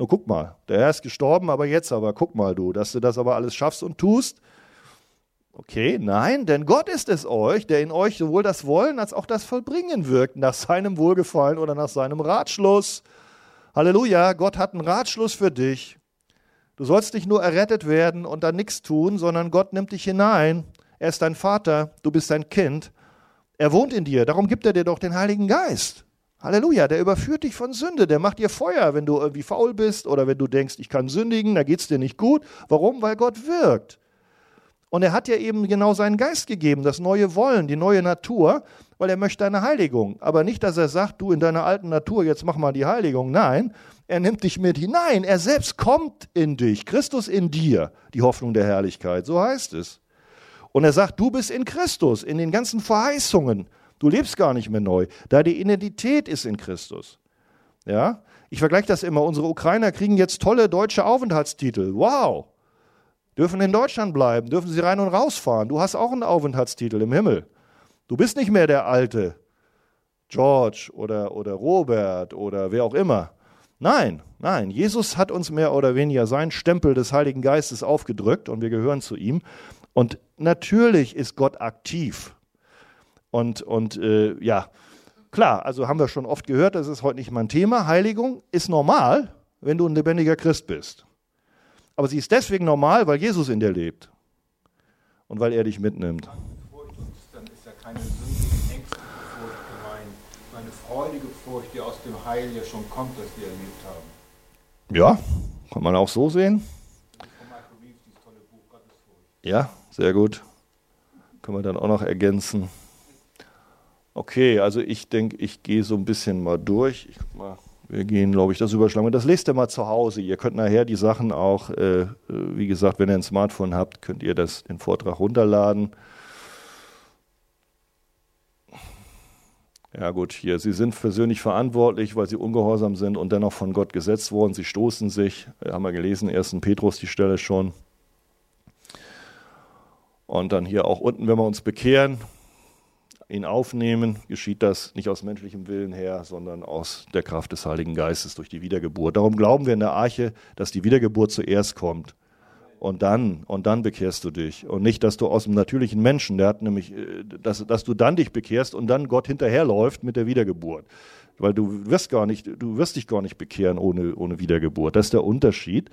S1: Nur guck mal, der Herr ist gestorben, aber jetzt aber, guck mal du, dass du das aber alles schaffst und tust. Okay, nein, denn Gott ist es euch, der in euch sowohl das Wollen als auch das Vollbringen wirkt, nach seinem Wohlgefallen oder nach seinem Ratschluss. Halleluja, Gott hat einen Ratschluss für dich. Du sollst nicht nur errettet werden und dann nichts tun, sondern Gott nimmt dich hinein. Er ist dein Vater, du bist sein Kind. Er wohnt in dir, darum gibt er dir doch den Heiligen Geist. Halleluja, der überführt dich von Sünde, der macht dir Feuer, wenn du irgendwie faul bist oder wenn du denkst, ich kann sündigen, da geht es dir nicht gut. Warum? Weil Gott wirkt. Und er hat dir eben genau seinen Geist gegeben, das neue Wollen, die neue Natur, weil er möchte eine Heiligung. Aber nicht, dass er sagt, du in deiner alten Natur, jetzt mach mal die Heiligung. Nein, er nimmt dich mit hinein. Er selbst kommt in dich. Christus in dir, die Hoffnung der Herrlichkeit. So heißt es. Und er sagt, du bist in Christus, in den ganzen Verheißungen. Du lebst gar nicht mehr neu. Da die Identität ist in Christus. Ja? Ich vergleiche das immer. Unsere Ukrainer kriegen jetzt tolle deutsche Aufenthaltstitel. Wow! Dürfen in Deutschland bleiben, dürfen sie rein und rausfahren. Du hast auch einen Aufenthaltstitel im Himmel. Du bist nicht mehr der alte George oder, oder Robert oder wer auch immer. Nein, nein, Jesus hat uns mehr oder weniger seinen Stempel des Heiligen Geistes aufgedrückt und wir gehören zu ihm. Und natürlich ist Gott aktiv. Und, und äh, ja, klar, also haben wir schon oft gehört, das ist heute nicht mein Thema. Heiligung ist normal, wenn du ein lebendiger Christ bist. Aber sie ist deswegen normal, weil Jesus in dir lebt und weil er dich mitnimmt.
S3: Dann ist ja keine sündige, ängstliche Furcht gemeint, eine freudige Furcht, die aus dem Heil ja schon kommt, das wir erlebt haben.
S1: Ja, kann man auch so sehen. Ja, sehr gut. Können wir dann auch noch ergänzen. Okay, also ich denke, ich gehe so ein bisschen mal durch. Ich guck mal, wir gehen, glaube ich, das überschlagen. Das lest ihr mal zu Hause. Ihr könnt nachher die Sachen auch, äh, wie gesagt, wenn ihr ein Smartphone habt, könnt ihr das, den Vortrag runterladen. Ja gut, hier, sie sind persönlich verantwortlich, weil sie ungehorsam sind und dennoch von Gott gesetzt worden. Sie stoßen sich, haben wir gelesen, 1. Petrus die Stelle schon. Und dann hier auch unten, wenn wir uns bekehren, ihn aufnehmen, geschieht das nicht aus menschlichem Willen her, sondern aus der Kraft des Heiligen Geistes durch die Wiedergeburt. Darum glauben wir in der Arche, dass die Wiedergeburt zuerst kommt. Und dann, und dann bekehrst du dich. Und nicht, dass du aus dem natürlichen Menschen, der hat nämlich, äh, dass, dass du dann dich bekehrst und dann Gott hinterherläuft mit der Wiedergeburt. Weil du wirst gar nicht, du wirst dich gar nicht bekehren ohne, ohne Wiedergeburt. Das ist der Unterschied.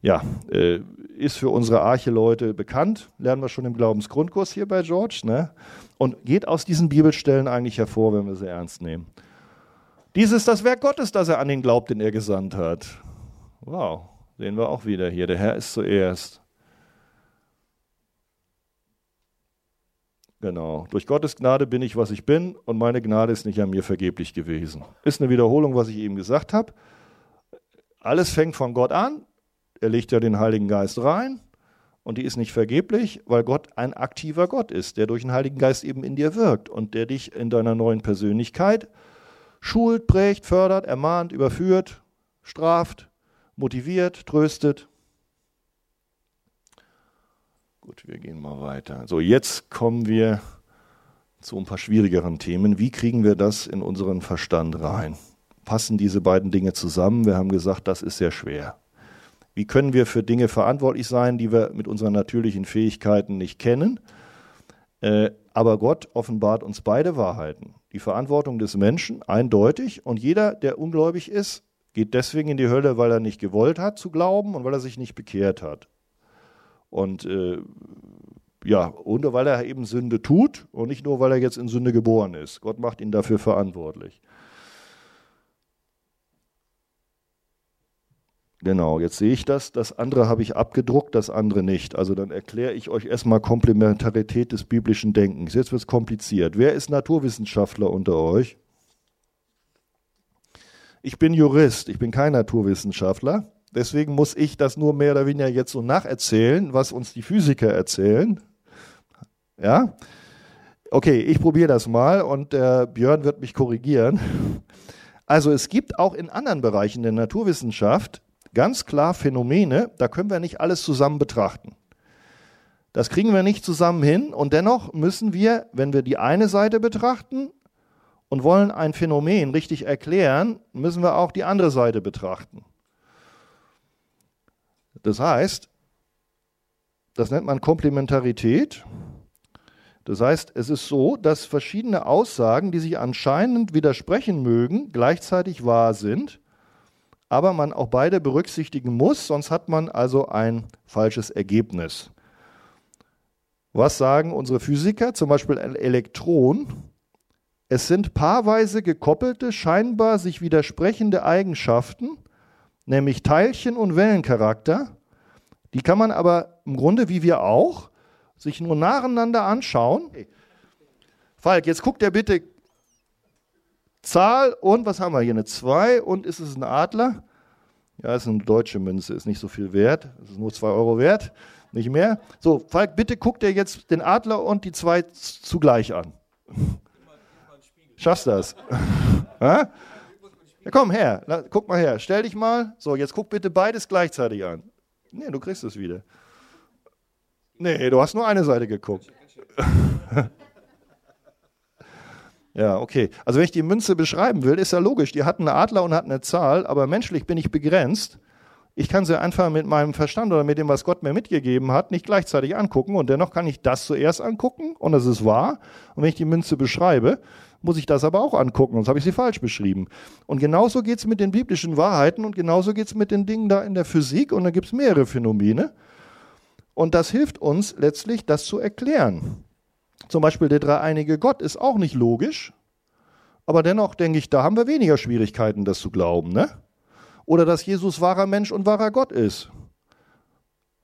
S1: Ja, äh, ist für unsere Arche-Leute bekannt, lernen wir schon im Glaubensgrundkurs hier bei George, ne? Und geht aus diesen Bibelstellen eigentlich hervor, wenn wir sie ernst nehmen. Dies ist das Werk Gottes, das er an den glaubt, den er gesandt hat. Wow. Sehen wir auch wieder hier. Der Herr ist zuerst. Genau. Durch Gottes Gnade bin ich, was ich bin, und meine Gnade ist nicht an mir vergeblich gewesen. Ist eine Wiederholung, was ich eben gesagt habe. Alles fängt von Gott an. Er legt ja den Heiligen Geist rein. Und die ist nicht vergeblich, weil Gott ein aktiver Gott ist, der durch den Heiligen Geist eben in dir wirkt und der dich in deiner neuen Persönlichkeit schult, prägt, fördert, ermahnt, überführt, straft, motiviert, tröstet. Gut, wir gehen mal weiter. So, jetzt kommen wir zu ein paar schwierigeren Themen. Wie kriegen wir das in unseren Verstand rein? Passen diese beiden Dinge zusammen? Wir haben gesagt, das ist sehr schwer. Wie können wir für Dinge verantwortlich sein, die wir mit unseren natürlichen Fähigkeiten nicht kennen? Äh, aber Gott offenbart uns beide Wahrheiten. Die Verantwortung des Menschen eindeutig und jeder, der ungläubig ist, geht deswegen in die Hölle, weil er nicht gewollt hat zu glauben und weil er sich nicht bekehrt hat. Und äh, ja, und weil er eben Sünde tut und nicht nur, weil er jetzt in Sünde geboren ist. Gott macht ihn dafür verantwortlich. Genau, jetzt sehe ich das. Das andere habe ich abgedruckt, das andere nicht. Also dann erkläre ich euch erstmal Komplementarität des biblischen Denkens. Jetzt wird es kompliziert. Wer ist Naturwissenschaftler unter euch? Ich bin Jurist, ich bin kein Naturwissenschaftler. Deswegen muss ich das nur mehr oder weniger jetzt so nacherzählen, was uns die Physiker erzählen. Ja? Okay, ich probiere das mal und der Björn wird mich korrigieren. Also es gibt auch in anderen Bereichen der Naturwissenschaft ganz klar Phänomene, da können wir nicht alles zusammen betrachten. Das kriegen wir nicht zusammen hin und dennoch müssen wir, wenn wir die eine Seite betrachten und wollen ein Phänomen richtig erklären, müssen wir auch die andere Seite betrachten. Das heißt, das nennt man Komplementarität. Das heißt, es ist so, dass verschiedene Aussagen, die sich anscheinend widersprechen mögen, gleichzeitig wahr sind, aber man auch beide berücksichtigen muss, sonst hat man also ein falsches Ergebnis. Was sagen unsere Physiker? Zum Beispiel ein Elektron. Es sind paarweise gekoppelte, scheinbar sich widersprechende Eigenschaften, nämlich Teilchen und Wellencharakter. Die kann man aber im Grunde, wie wir auch, sich nur nacheinander anschauen. Falk, jetzt guckt er bitte Zahl und was haben wir hier? Eine 2 und ist es ein Adler? Ja, ist eine deutsche Münze, ist nicht so viel wert. Es ist nur 2 Euro wert, nicht mehr. So, Falk, bitte guck dir jetzt den Adler und die 2 zugleich an. Schaffst das? [laughs] ja, komm her, guck mal her, stell dich mal. So, jetzt guck bitte beides gleichzeitig an. Nee, du kriegst es wieder. Nee, du hast nur eine Seite geguckt. [laughs] ja, okay. Also wenn ich die Münze beschreiben will, ist ja logisch. Die hat einen Adler und hat eine Zahl, aber menschlich bin ich begrenzt. Ich kann sie einfach mit meinem Verstand oder mit dem, was Gott mir mitgegeben hat, nicht gleichzeitig angucken. Und dennoch kann ich das zuerst angucken und das ist wahr. Und wenn ich die Münze beschreibe, muss ich das aber auch angucken, sonst habe ich sie falsch beschrieben. Und genauso geht es mit den biblischen Wahrheiten und genauso geht es mit den Dingen da in der Physik und da gibt es mehrere Phänomene. Und das hilft uns letztlich, das zu erklären. Zum Beispiel der dreieinige Gott ist auch nicht logisch, aber dennoch denke ich, da haben wir weniger Schwierigkeiten, das zu glauben. Ne? Oder dass Jesus wahrer Mensch und wahrer Gott ist.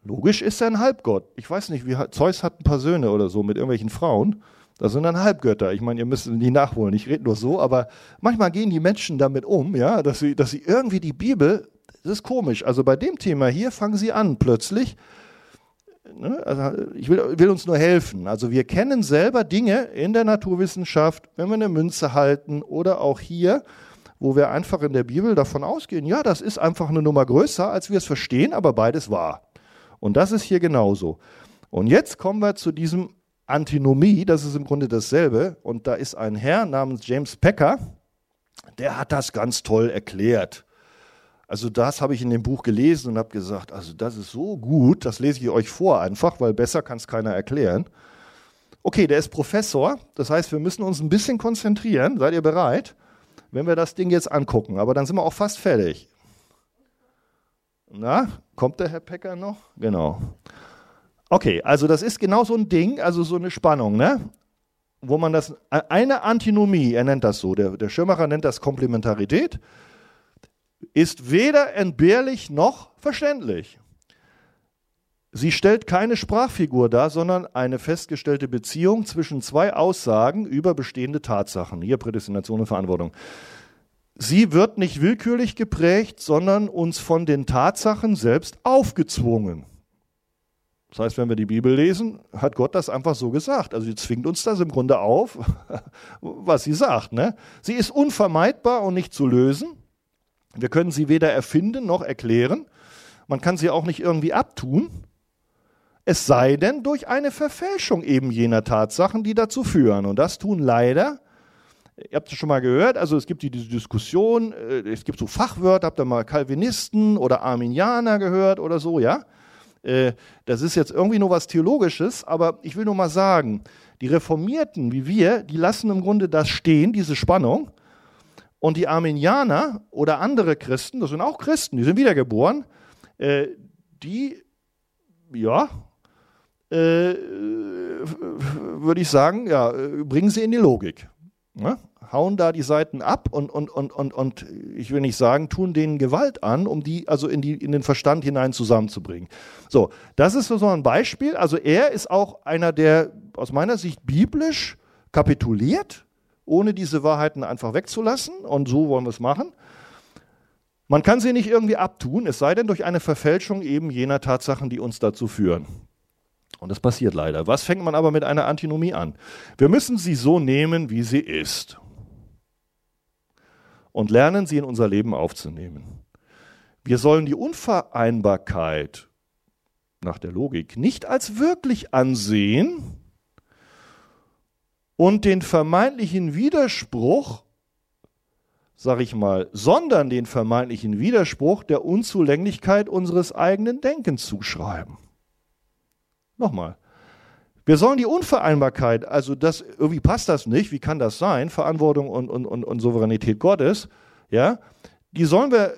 S1: Logisch ist er ein Halbgott. Ich weiß nicht, wie Zeus hat ein paar Söhne oder so mit irgendwelchen Frauen. Das sind dann Halbgötter. Ich meine, ihr müsst die nachholen. Ich rede nur so, aber manchmal gehen die Menschen damit um, ja, dass sie, dass sie irgendwie die Bibel, das ist komisch. Also bei dem Thema hier fangen sie an plötzlich. Ne, also ich will, will uns nur helfen. Also wir kennen selber Dinge in der Naturwissenschaft, wenn wir eine Münze halten oder auch hier, wo wir einfach in der Bibel davon ausgehen, ja, das ist einfach eine Nummer größer, als wir es verstehen, aber beides wahr. Und das ist hier genauso. Und jetzt kommen wir zu diesem Antinomie, das ist im Grunde dasselbe. Und da ist ein Herr namens James Packer, der hat das ganz toll erklärt. Also das habe ich in dem Buch gelesen und habe gesagt, also das ist so gut, das lese ich euch vor einfach, weil besser kann es keiner erklären. Okay, der ist Professor, das heißt, wir müssen uns ein bisschen konzentrieren. Seid ihr bereit? Wenn wir das Ding jetzt angucken, aber dann sind wir auch fast fertig. Na, kommt der Herr Pecker noch? Genau. Okay, also das ist genau so ein Ding, also so eine Spannung, ne? Wo man das, eine Antinomie, er nennt das so, der, der Schirmacher nennt das Komplementarität, ist weder entbehrlich noch verständlich. Sie stellt keine Sprachfigur dar, sondern eine festgestellte Beziehung zwischen zwei Aussagen über bestehende Tatsachen. Hier Prädestination und Verantwortung. Sie wird nicht willkürlich geprägt, sondern uns von den Tatsachen selbst aufgezwungen. Das heißt, wenn wir die Bibel lesen, hat Gott das einfach so gesagt. Also sie zwingt uns das im Grunde auf, [laughs] was sie sagt. Ne? Sie ist unvermeidbar und nicht zu lösen. Wir können sie weder erfinden noch erklären. Man kann sie auch nicht irgendwie abtun. Es sei denn durch eine Verfälschung eben jener Tatsachen, die dazu führen. Und das tun leider, ihr habt es schon mal gehört, also es gibt diese Diskussion, äh, es gibt so Fachwörter, habt ihr mal Calvinisten oder Arminianer gehört oder so, ja? Äh, das ist jetzt irgendwie nur was Theologisches, aber ich will nur mal sagen, die Reformierten wie wir, die lassen im Grunde das stehen, diese Spannung. Und die Armenianer oder andere Christen, das sind auch Christen, die sind wiedergeboren, äh, die, ja, äh, würde ich sagen, ja, bringen sie in die Logik. ne, hauen da die Seiten ab und, und, und, und, und ich will nicht sagen, tun denen Gewalt an, um die also in, die, in den Verstand hinein zusammenzubringen. So, das ist so ein Beispiel. Also er ist auch einer, der aus meiner Sicht biblisch kapituliert, ohne diese Wahrheiten einfach wegzulassen. Und so wollen wir es machen. Man kann sie nicht irgendwie abtun, es sei denn durch eine Verfälschung eben jener Tatsachen, die uns dazu führen. Und das passiert leider. Was fängt man aber mit einer Antinomie an? Wir müssen sie so nehmen, wie sie ist. Und lernen, sie in unser Leben aufzunehmen. Wir sollen die Unvereinbarkeit nach der Logik nicht als wirklich ansehen und den vermeintlichen Widerspruch sag ich mal, sondern den vermeintlichen Widerspruch der Unzulänglichkeit unseres eigenen Denkens zuschreiben. Nochmal. Wir sollen die Unvereinbarkeit, also das, irgendwie passt das nicht, wie kann das sein, Verantwortung und, und, und, und Souveränität Gottes, ja, die sollen wir,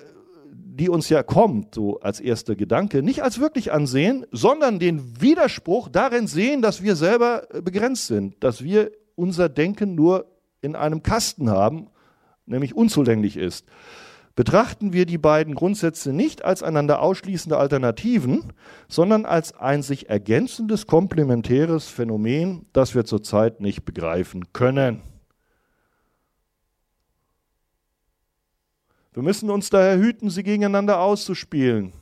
S1: die uns ja kommt, so als erster Gedanke, nicht als wirklich ansehen, sondern den Widerspruch darin sehen, dass wir selber begrenzt sind, dass wir unser Denken nur in einem Kasten haben nämlich unzulänglich ist. Betrachten wir die beiden Grundsätze nicht als einander ausschließende Alternativen, sondern als ein sich ergänzendes komplementäres Phänomen, das wir zurzeit nicht begreifen können. Wir müssen uns daher hüten, sie gegeneinander auszuspielen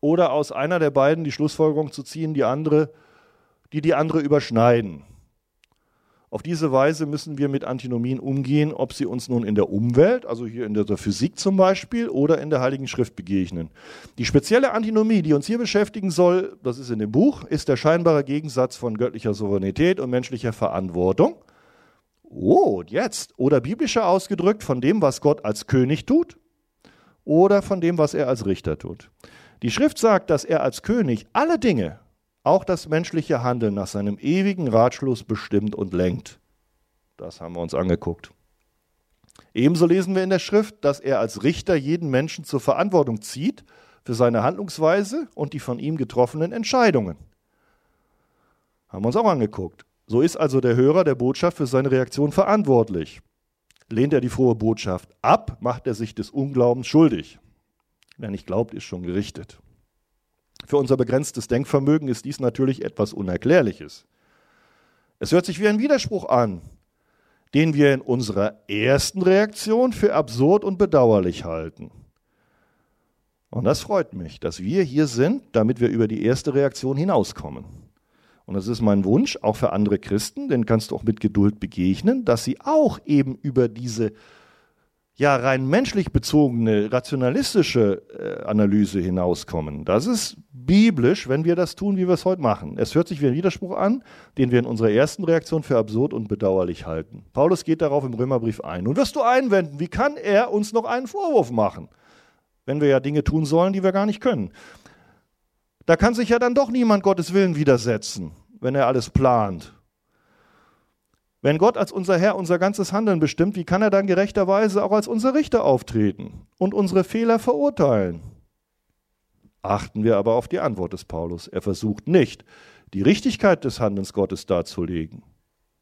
S1: oder aus einer der beiden die Schlussfolgerung zu ziehen, die andere, die die andere überschneiden. Auf diese Weise müssen wir mit Antinomien umgehen, ob sie uns nun in der Umwelt, also hier in der Physik zum Beispiel, oder in der Heiligen Schrift begegnen. Die spezielle Antinomie, die uns hier beschäftigen soll, das ist in dem Buch, ist der scheinbare Gegensatz von göttlicher Souveränität und menschlicher Verantwortung. Oh, jetzt. Oder biblischer ausgedrückt von dem, was Gott als König tut oder von dem, was er als Richter tut. Die Schrift sagt, dass er als König alle Dinge auch das menschliche Handeln nach seinem ewigen Ratschluss bestimmt und lenkt. Das haben wir uns angeguckt. Ebenso lesen wir in der Schrift, dass er als Richter jeden Menschen zur Verantwortung zieht für seine Handlungsweise und die von ihm getroffenen Entscheidungen. Haben wir uns auch angeguckt. So ist also der Hörer der Botschaft für seine Reaktion verantwortlich. Lehnt er die frohe Botschaft ab, macht er sich des Unglaubens schuldig. Wer nicht glaubt, ist schon gerichtet. Für unser begrenztes Denkvermögen ist dies natürlich etwas Unerklärliches. Es hört sich wie ein Widerspruch an, den wir in unserer ersten Reaktion für absurd und bedauerlich halten. Und das freut mich, dass wir hier sind, damit wir über die erste Reaktion hinauskommen. Und das ist mein Wunsch, auch für andere Christen, denen kannst du auch mit Geduld begegnen, dass sie auch eben über diese ja rein menschlich bezogene, rationalistische äh, Analyse hinauskommen. Das ist biblisch, wenn wir das tun, wie wir es heute machen. Es hört sich wie ein Widerspruch an, den wir in unserer ersten Reaktion für absurd und bedauerlich halten. Paulus geht darauf im Römerbrief ein. Nun wirst du einwenden, wie kann er uns noch einen Vorwurf machen, wenn wir ja Dinge tun sollen, die wir gar nicht können? Da kann sich ja dann doch niemand Gottes Willen widersetzen, wenn er alles plant wenn Gott als unser Herr unser ganzes Handeln bestimmt, wie kann er dann gerechterweise auch als unser Richter auftreten und unsere Fehler verurteilen? Achten wir aber auf die Antwort des Paulus. Er versucht nicht, die Richtigkeit des Handelns Gottes darzulegen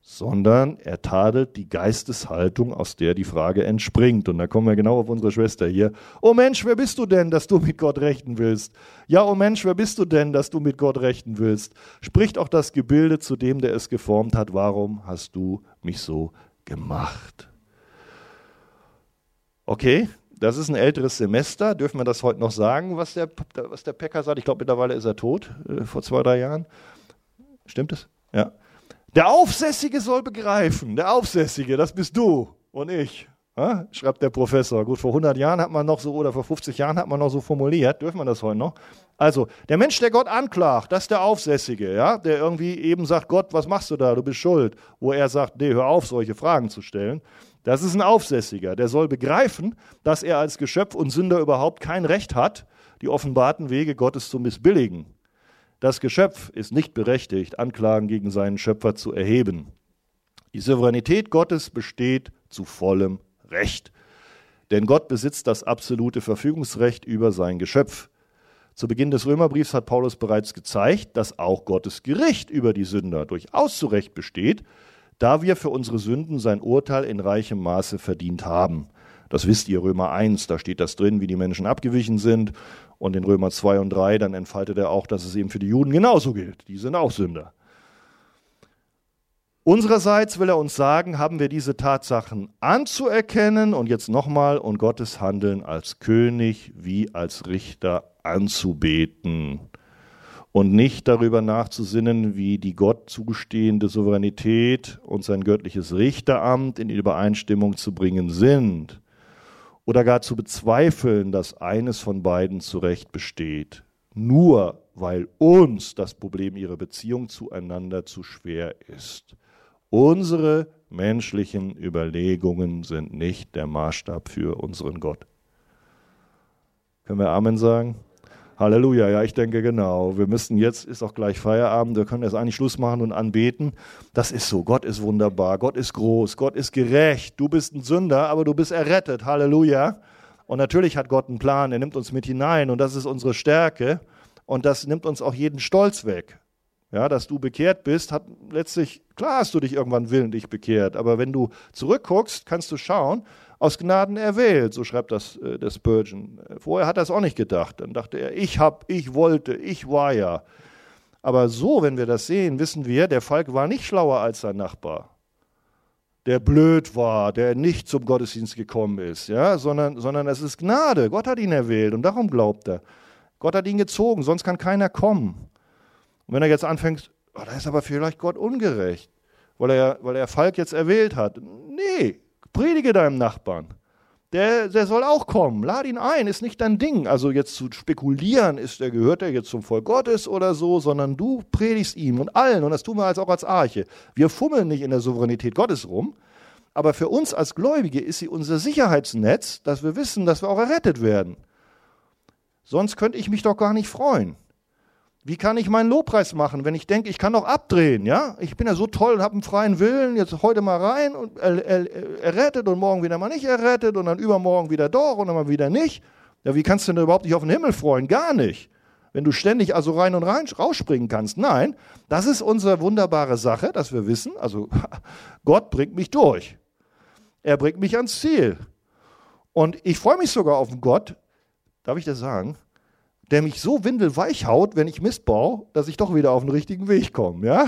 S1: sondern er tadelt die Geisteshaltung, aus der die Frage entspringt. Und da kommen wir genau auf unsere Schwester hier. Oh Mensch, wer bist du denn, dass du mit Gott rechten willst? Ja, oh Mensch, wer bist du denn, dass du mit Gott rechten willst? Spricht auch das Gebilde zu dem, der es geformt hat. Warum hast du mich so gemacht? Okay, das ist ein älteres Semester. Dürfen wir das heute noch sagen, was der, was der Päcker sagt? Ich glaube, mittlerweile ist er tot, äh, vor zwei, drei Jahren. Stimmt es? Ja. Der Aufsässige soll begreifen, der Aufsässige, das bist du und ich, ja, schreibt der Professor. Gut, vor 100 Jahren hat man noch so, oder vor 50 Jahren hat man noch so formuliert, dürfen wir das heute noch? Also, der Mensch, der Gott anklagt, das ist der Aufsässige, ja, der irgendwie eben sagt, Gott, was machst du da, du bist schuld. Wo er sagt, nee, hör auf, solche Fragen zu stellen. Das ist ein Aufsässiger, der soll begreifen, dass er als Geschöpf und Sünder überhaupt kein Recht hat, die offenbarten Wege Gottes zu missbilligen. Das Geschöpf ist nicht berechtigt, Anklagen gegen seinen Schöpfer zu erheben. Die Souveränität Gottes besteht zu vollem Recht. Denn Gott besitzt das absolute Verfügungsrecht über sein Geschöpf. Zu Beginn des Römerbriefs hat Paulus bereits gezeigt, dass auch Gottes Gericht über die Sünder durchaus zu Recht besteht, da wir für unsere Sünden sein Urteil in reichem Maße verdient haben. Das wisst ihr, Römer 1, da steht das drin, wie die Menschen abgewichen sind. Und in Römer 2 und 3, dann entfaltet er auch, dass es eben für die Juden genauso gilt. Die sind auch Sünder. Unsererseits will er uns sagen, haben wir diese Tatsachen anzuerkennen und jetzt nochmal und Gottes Handeln als König wie als Richter anzubeten und nicht darüber nachzusinnen, wie die Gott zugestehende Souveränität und sein göttliches Richteramt in Übereinstimmung zu bringen sind oder gar zu bezweifeln, dass eines von beiden zu Recht besteht, nur weil uns das Problem ihrer Beziehung zueinander zu schwer ist. Unsere menschlichen Überlegungen sind nicht der Maßstab für unseren Gott. Können wir Amen sagen? Halleluja, ja, ich denke genau. Wir müssen jetzt, ist auch gleich Feierabend, wir können jetzt eigentlich Schluss machen und anbeten. Das ist so, Gott ist wunderbar, Gott ist groß, Gott ist gerecht. Du bist ein Sünder, aber du bist errettet. Halleluja. Und natürlich hat Gott einen Plan, er nimmt uns mit hinein und das ist unsere Stärke und das nimmt uns auch jeden Stolz weg. Ja, dass du bekehrt bist, hat letztlich, klar hast du dich irgendwann willentlich bekehrt, aber wenn du zurückguckst, kannst du schauen, aus Gnaden erwählt, so schreibt das äh, der Spurgeon. Vorher hat er es auch nicht gedacht. Dann dachte er, ich hab, ich wollte, ich war ja. Aber so, wenn wir das sehen, wissen wir, der Falk war nicht schlauer als sein Nachbar, der blöd war, der nicht zum Gottesdienst gekommen ist, ja, sondern, sondern es ist Gnade. Gott hat ihn erwählt und darum glaubt er. Gott hat ihn gezogen, sonst kann keiner kommen. Und wenn er jetzt anfängt, oh, da ist aber vielleicht Gott ungerecht, weil er, weil er Falk jetzt erwählt hat. Nee, predige deinem Nachbarn. Der, der soll auch kommen. Lad ihn ein, ist nicht dein Ding. Also jetzt zu spekulieren, ist der, gehört er jetzt zum Volk Gottes oder so, sondern du predigst ihm und allen. Und das tun wir als auch als Arche. Wir fummeln nicht in der Souveränität Gottes rum. Aber für uns als Gläubige ist sie unser Sicherheitsnetz, dass wir wissen, dass wir auch errettet werden. Sonst könnte ich mich doch gar nicht freuen. Wie kann ich meinen Lobpreis machen, wenn ich denke, ich kann doch abdrehen, ja? Ich bin ja so toll und habe einen freien Willen, jetzt heute mal rein und errettet und morgen wieder mal nicht errettet und dann übermorgen wieder doch und dann mal wieder nicht. Ja, wie kannst du denn überhaupt nicht auf den Himmel freuen? Gar nicht. Wenn du ständig also rein und rein rausspringen kannst. Nein, das ist unsere wunderbare Sache, dass wir wissen, also [laughs] Gott bringt mich durch. Er bringt mich ans Ziel. Und ich freue mich sogar auf einen Gott, darf ich das sagen? Der mich so windelweich haut, wenn ich Mist baue, dass ich doch wieder auf den richtigen Weg komme. Ja?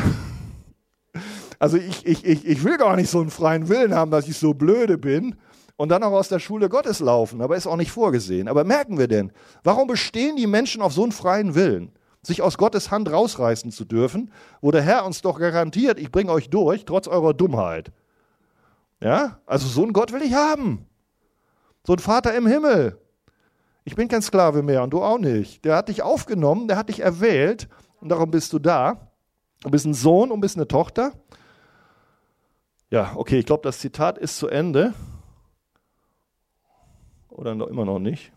S1: Also ich, ich, ich, ich will gar nicht so einen freien Willen haben, dass ich so blöde bin und dann auch aus der Schule Gottes laufen, aber ist auch nicht vorgesehen. Aber merken wir denn, warum bestehen die Menschen auf so einen freien Willen? Sich aus Gottes Hand rausreißen zu dürfen, wo der Herr uns doch garantiert, ich bringe euch durch, trotz eurer Dummheit. Ja, also so einen Gott will ich haben. So einen Vater im Himmel, ich bin kein Sklave mehr und du auch nicht. Der hat dich aufgenommen, der hat dich erwählt und darum bist du da. Du bist ein Sohn und bist eine Tochter. Ja, okay, ich glaube, das Zitat ist zu Ende. Oder noch, immer noch nicht.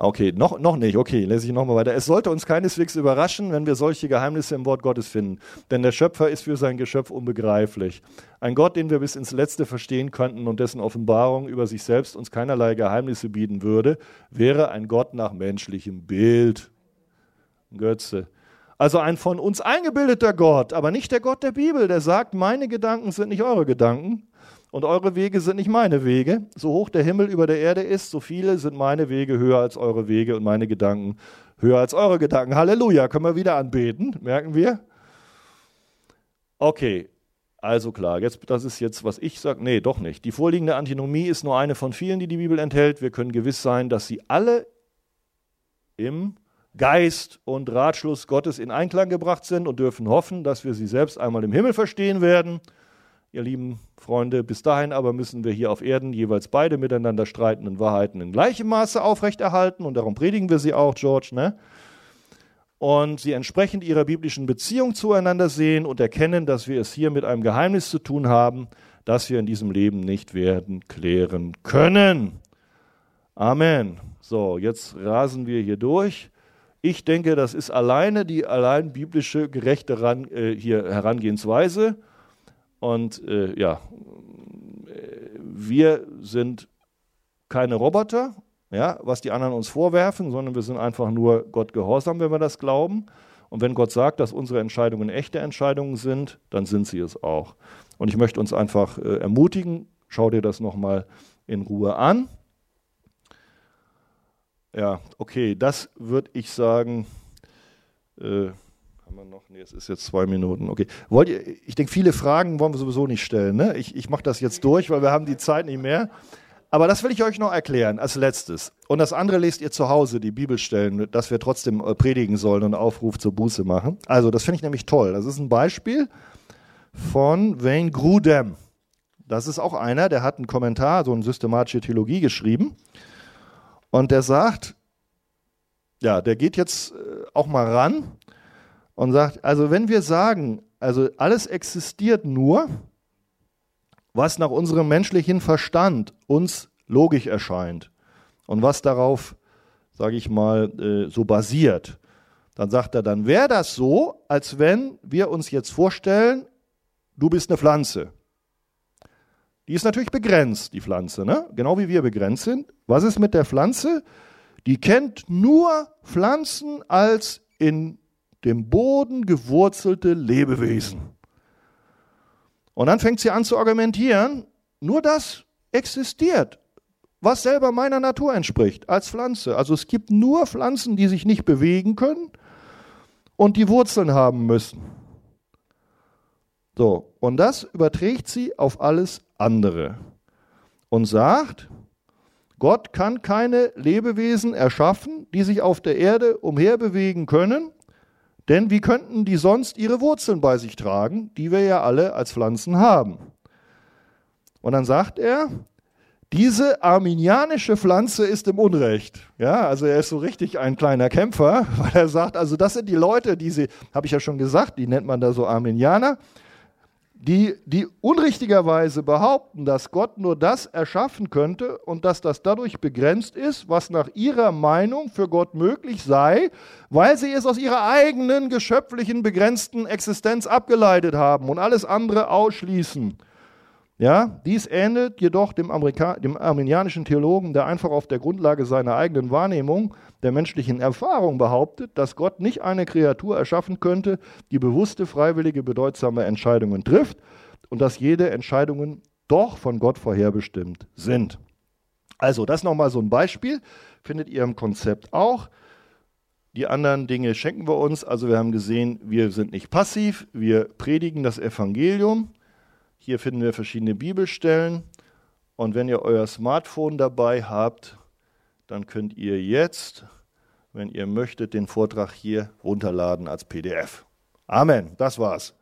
S1: Okay, noch, noch nicht. Okay, lese ich nochmal weiter. Es sollte uns keineswegs überraschen, wenn wir solche Geheimnisse im Wort Gottes finden. Denn der Schöpfer ist für sein Geschöpf unbegreiflich. Ein Gott, den wir bis ins Letzte verstehen könnten und dessen Offenbarung über sich selbst uns keinerlei Geheimnisse bieten würde, wäre ein Gott nach menschlichem Bild. Götze. Also ein von uns eingebildeter Gott, aber nicht der Gott der Bibel, der sagt, meine Gedanken sind nicht eure Gedanken und eure Wege sind nicht meine Wege. So hoch der Himmel über der Erde ist, so viele sind meine Wege höher als eure Wege und meine Gedanken höher als eure Gedanken. Halleluja, können wir wieder anbeten, merken wir? Okay, also klar, jetzt, das ist jetzt, was ich sage. Nee, doch nicht. Die vorliegende Antinomie ist nur eine von vielen, die die Bibel enthält. Wir können gewiss sein, dass sie alle im Geist und Ratschluss Gottes in Einklang gebracht sind und dürfen hoffen, dass wir sie selbst einmal im Himmel verstehen werden ihr lieben Freunde. Bis dahin aber müssen wir hier auf Erden jeweils beide miteinander streitenden Wahrheiten in gleichem Maße aufrechterhalten und darum predigen wir sie auch, George, ne? Und sie entsprechend ihrer biblischen Beziehung zueinander sehen und erkennen, dass wir es hier mit einem Geheimnis zu tun haben, das wir in diesem Leben nicht werden klären können. Amen. So, jetzt rasen wir hier durch. Ich denke, das ist alleine die allein biblische gerechte ran, äh, hier Herangehensweise. Und äh, ja, wir sind keine Roboter, ja, was die anderen uns vorwerfen, sondern wir sind einfach nur Gott gehorsam, wenn wir das glauben. Und wenn Gott sagt, dass unsere Entscheidungen echte Entscheidungen sind, dann sind sie es auch. Und ich möchte uns einfach äh, ermutigen, schau dir das nochmal in Ruhe an. Ja, okay, das würde ich sagen. Äh, haben wir noch? Nee, es ist jetzt zwei Minuten. Okay. Wollt ihr, ich denke, viele Fragen wollen wir sowieso nicht stellen. Ne? Ich, ich mache das jetzt durch, weil wir haben die Zeit nicht mehr. Aber das will ich euch noch erklären als letztes. Und das andere lest ihr zu Hause, die Bibelstellen, dass wir trotzdem äh, predigen sollen und Aufruf zur Buße machen. Also, das finde ich nämlich toll. Das ist ein Beispiel von Wayne Grudem. Das ist auch einer, der hat einen Kommentar, so eine systematische Theologie geschrieben. Und der sagt, ja, der geht jetzt äh, auch mal ran und sagt, also wenn wir sagen, also alles existiert nur, was nach unserem menschlichen Verstand uns logisch erscheint und was darauf, sage ich mal, äh, so basiert, dann sagt er, dann wäre das so, als wenn wir uns jetzt vorstellen, du bist eine Pflanze. Die ist natürlich begrenzt, die Pflanze, ne? genau wie wir begrenzt sind. Was ist mit der Pflanze? Die kennt nur Pflanzen als in dem Boden gewurzelte Lebewesen. Und dann fängt sie an zu argumentieren, nur das existiert, was selber meiner Natur entspricht, als Pflanze. Also es gibt nur Pflanzen, die sich nicht bewegen können und die Wurzeln haben müssen. So, und das überträgt sie auf alles andere und sagt, Gott kann keine Lebewesen erschaffen, die sich auf der Erde umherbewegen können, denn wie könnten die sonst ihre Wurzeln bei sich tragen, die wir ja alle als Pflanzen haben? Und dann sagt er, diese arminianische Pflanze ist im Unrecht. Ja, also er ist so richtig ein kleiner Kämpfer, [laughs] weil er sagt, also das sind die Leute, die sie, habe ich ja schon gesagt, die nennt man da so Arminianer die, die unrichtigerweise behaupten, dass Gott nur das erschaffen könnte und dass das dadurch begrenzt ist, was nach ihrer Meinung für Gott möglich sei, weil sie es aus ihrer eigenen geschöpflichen begrenzten Existenz abgeleitet haben und alles andere ausschließen. Ja, dies ähnelt jedoch dem, Amerika dem armenianischen Theologen, der einfach auf der Grundlage seiner eigenen Wahrnehmung der menschlichen Erfahrung behauptet, dass Gott nicht eine Kreatur erschaffen könnte, die bewusste, freiwillige, bedeutsame Entscheidungen trifft und dass jede Entscheidungen doch von Gott vorherbestimmt sind. Also, das nochmal so ein Beispiel, findet ihr im Konzept auch. Die anderen Dinge schenken wir uns. Also wir haben gesehen, wir sind nicht passiv, wir predigen das Evangelium. Hier finden wir verschiedene Bibelstellen. Und wenn ihr euer Smartphone dabei habt, dann könnt ihr jetzt, wenn ihr möchtet, den Vortrag hier runterladen als PDF. Amen. Das war's.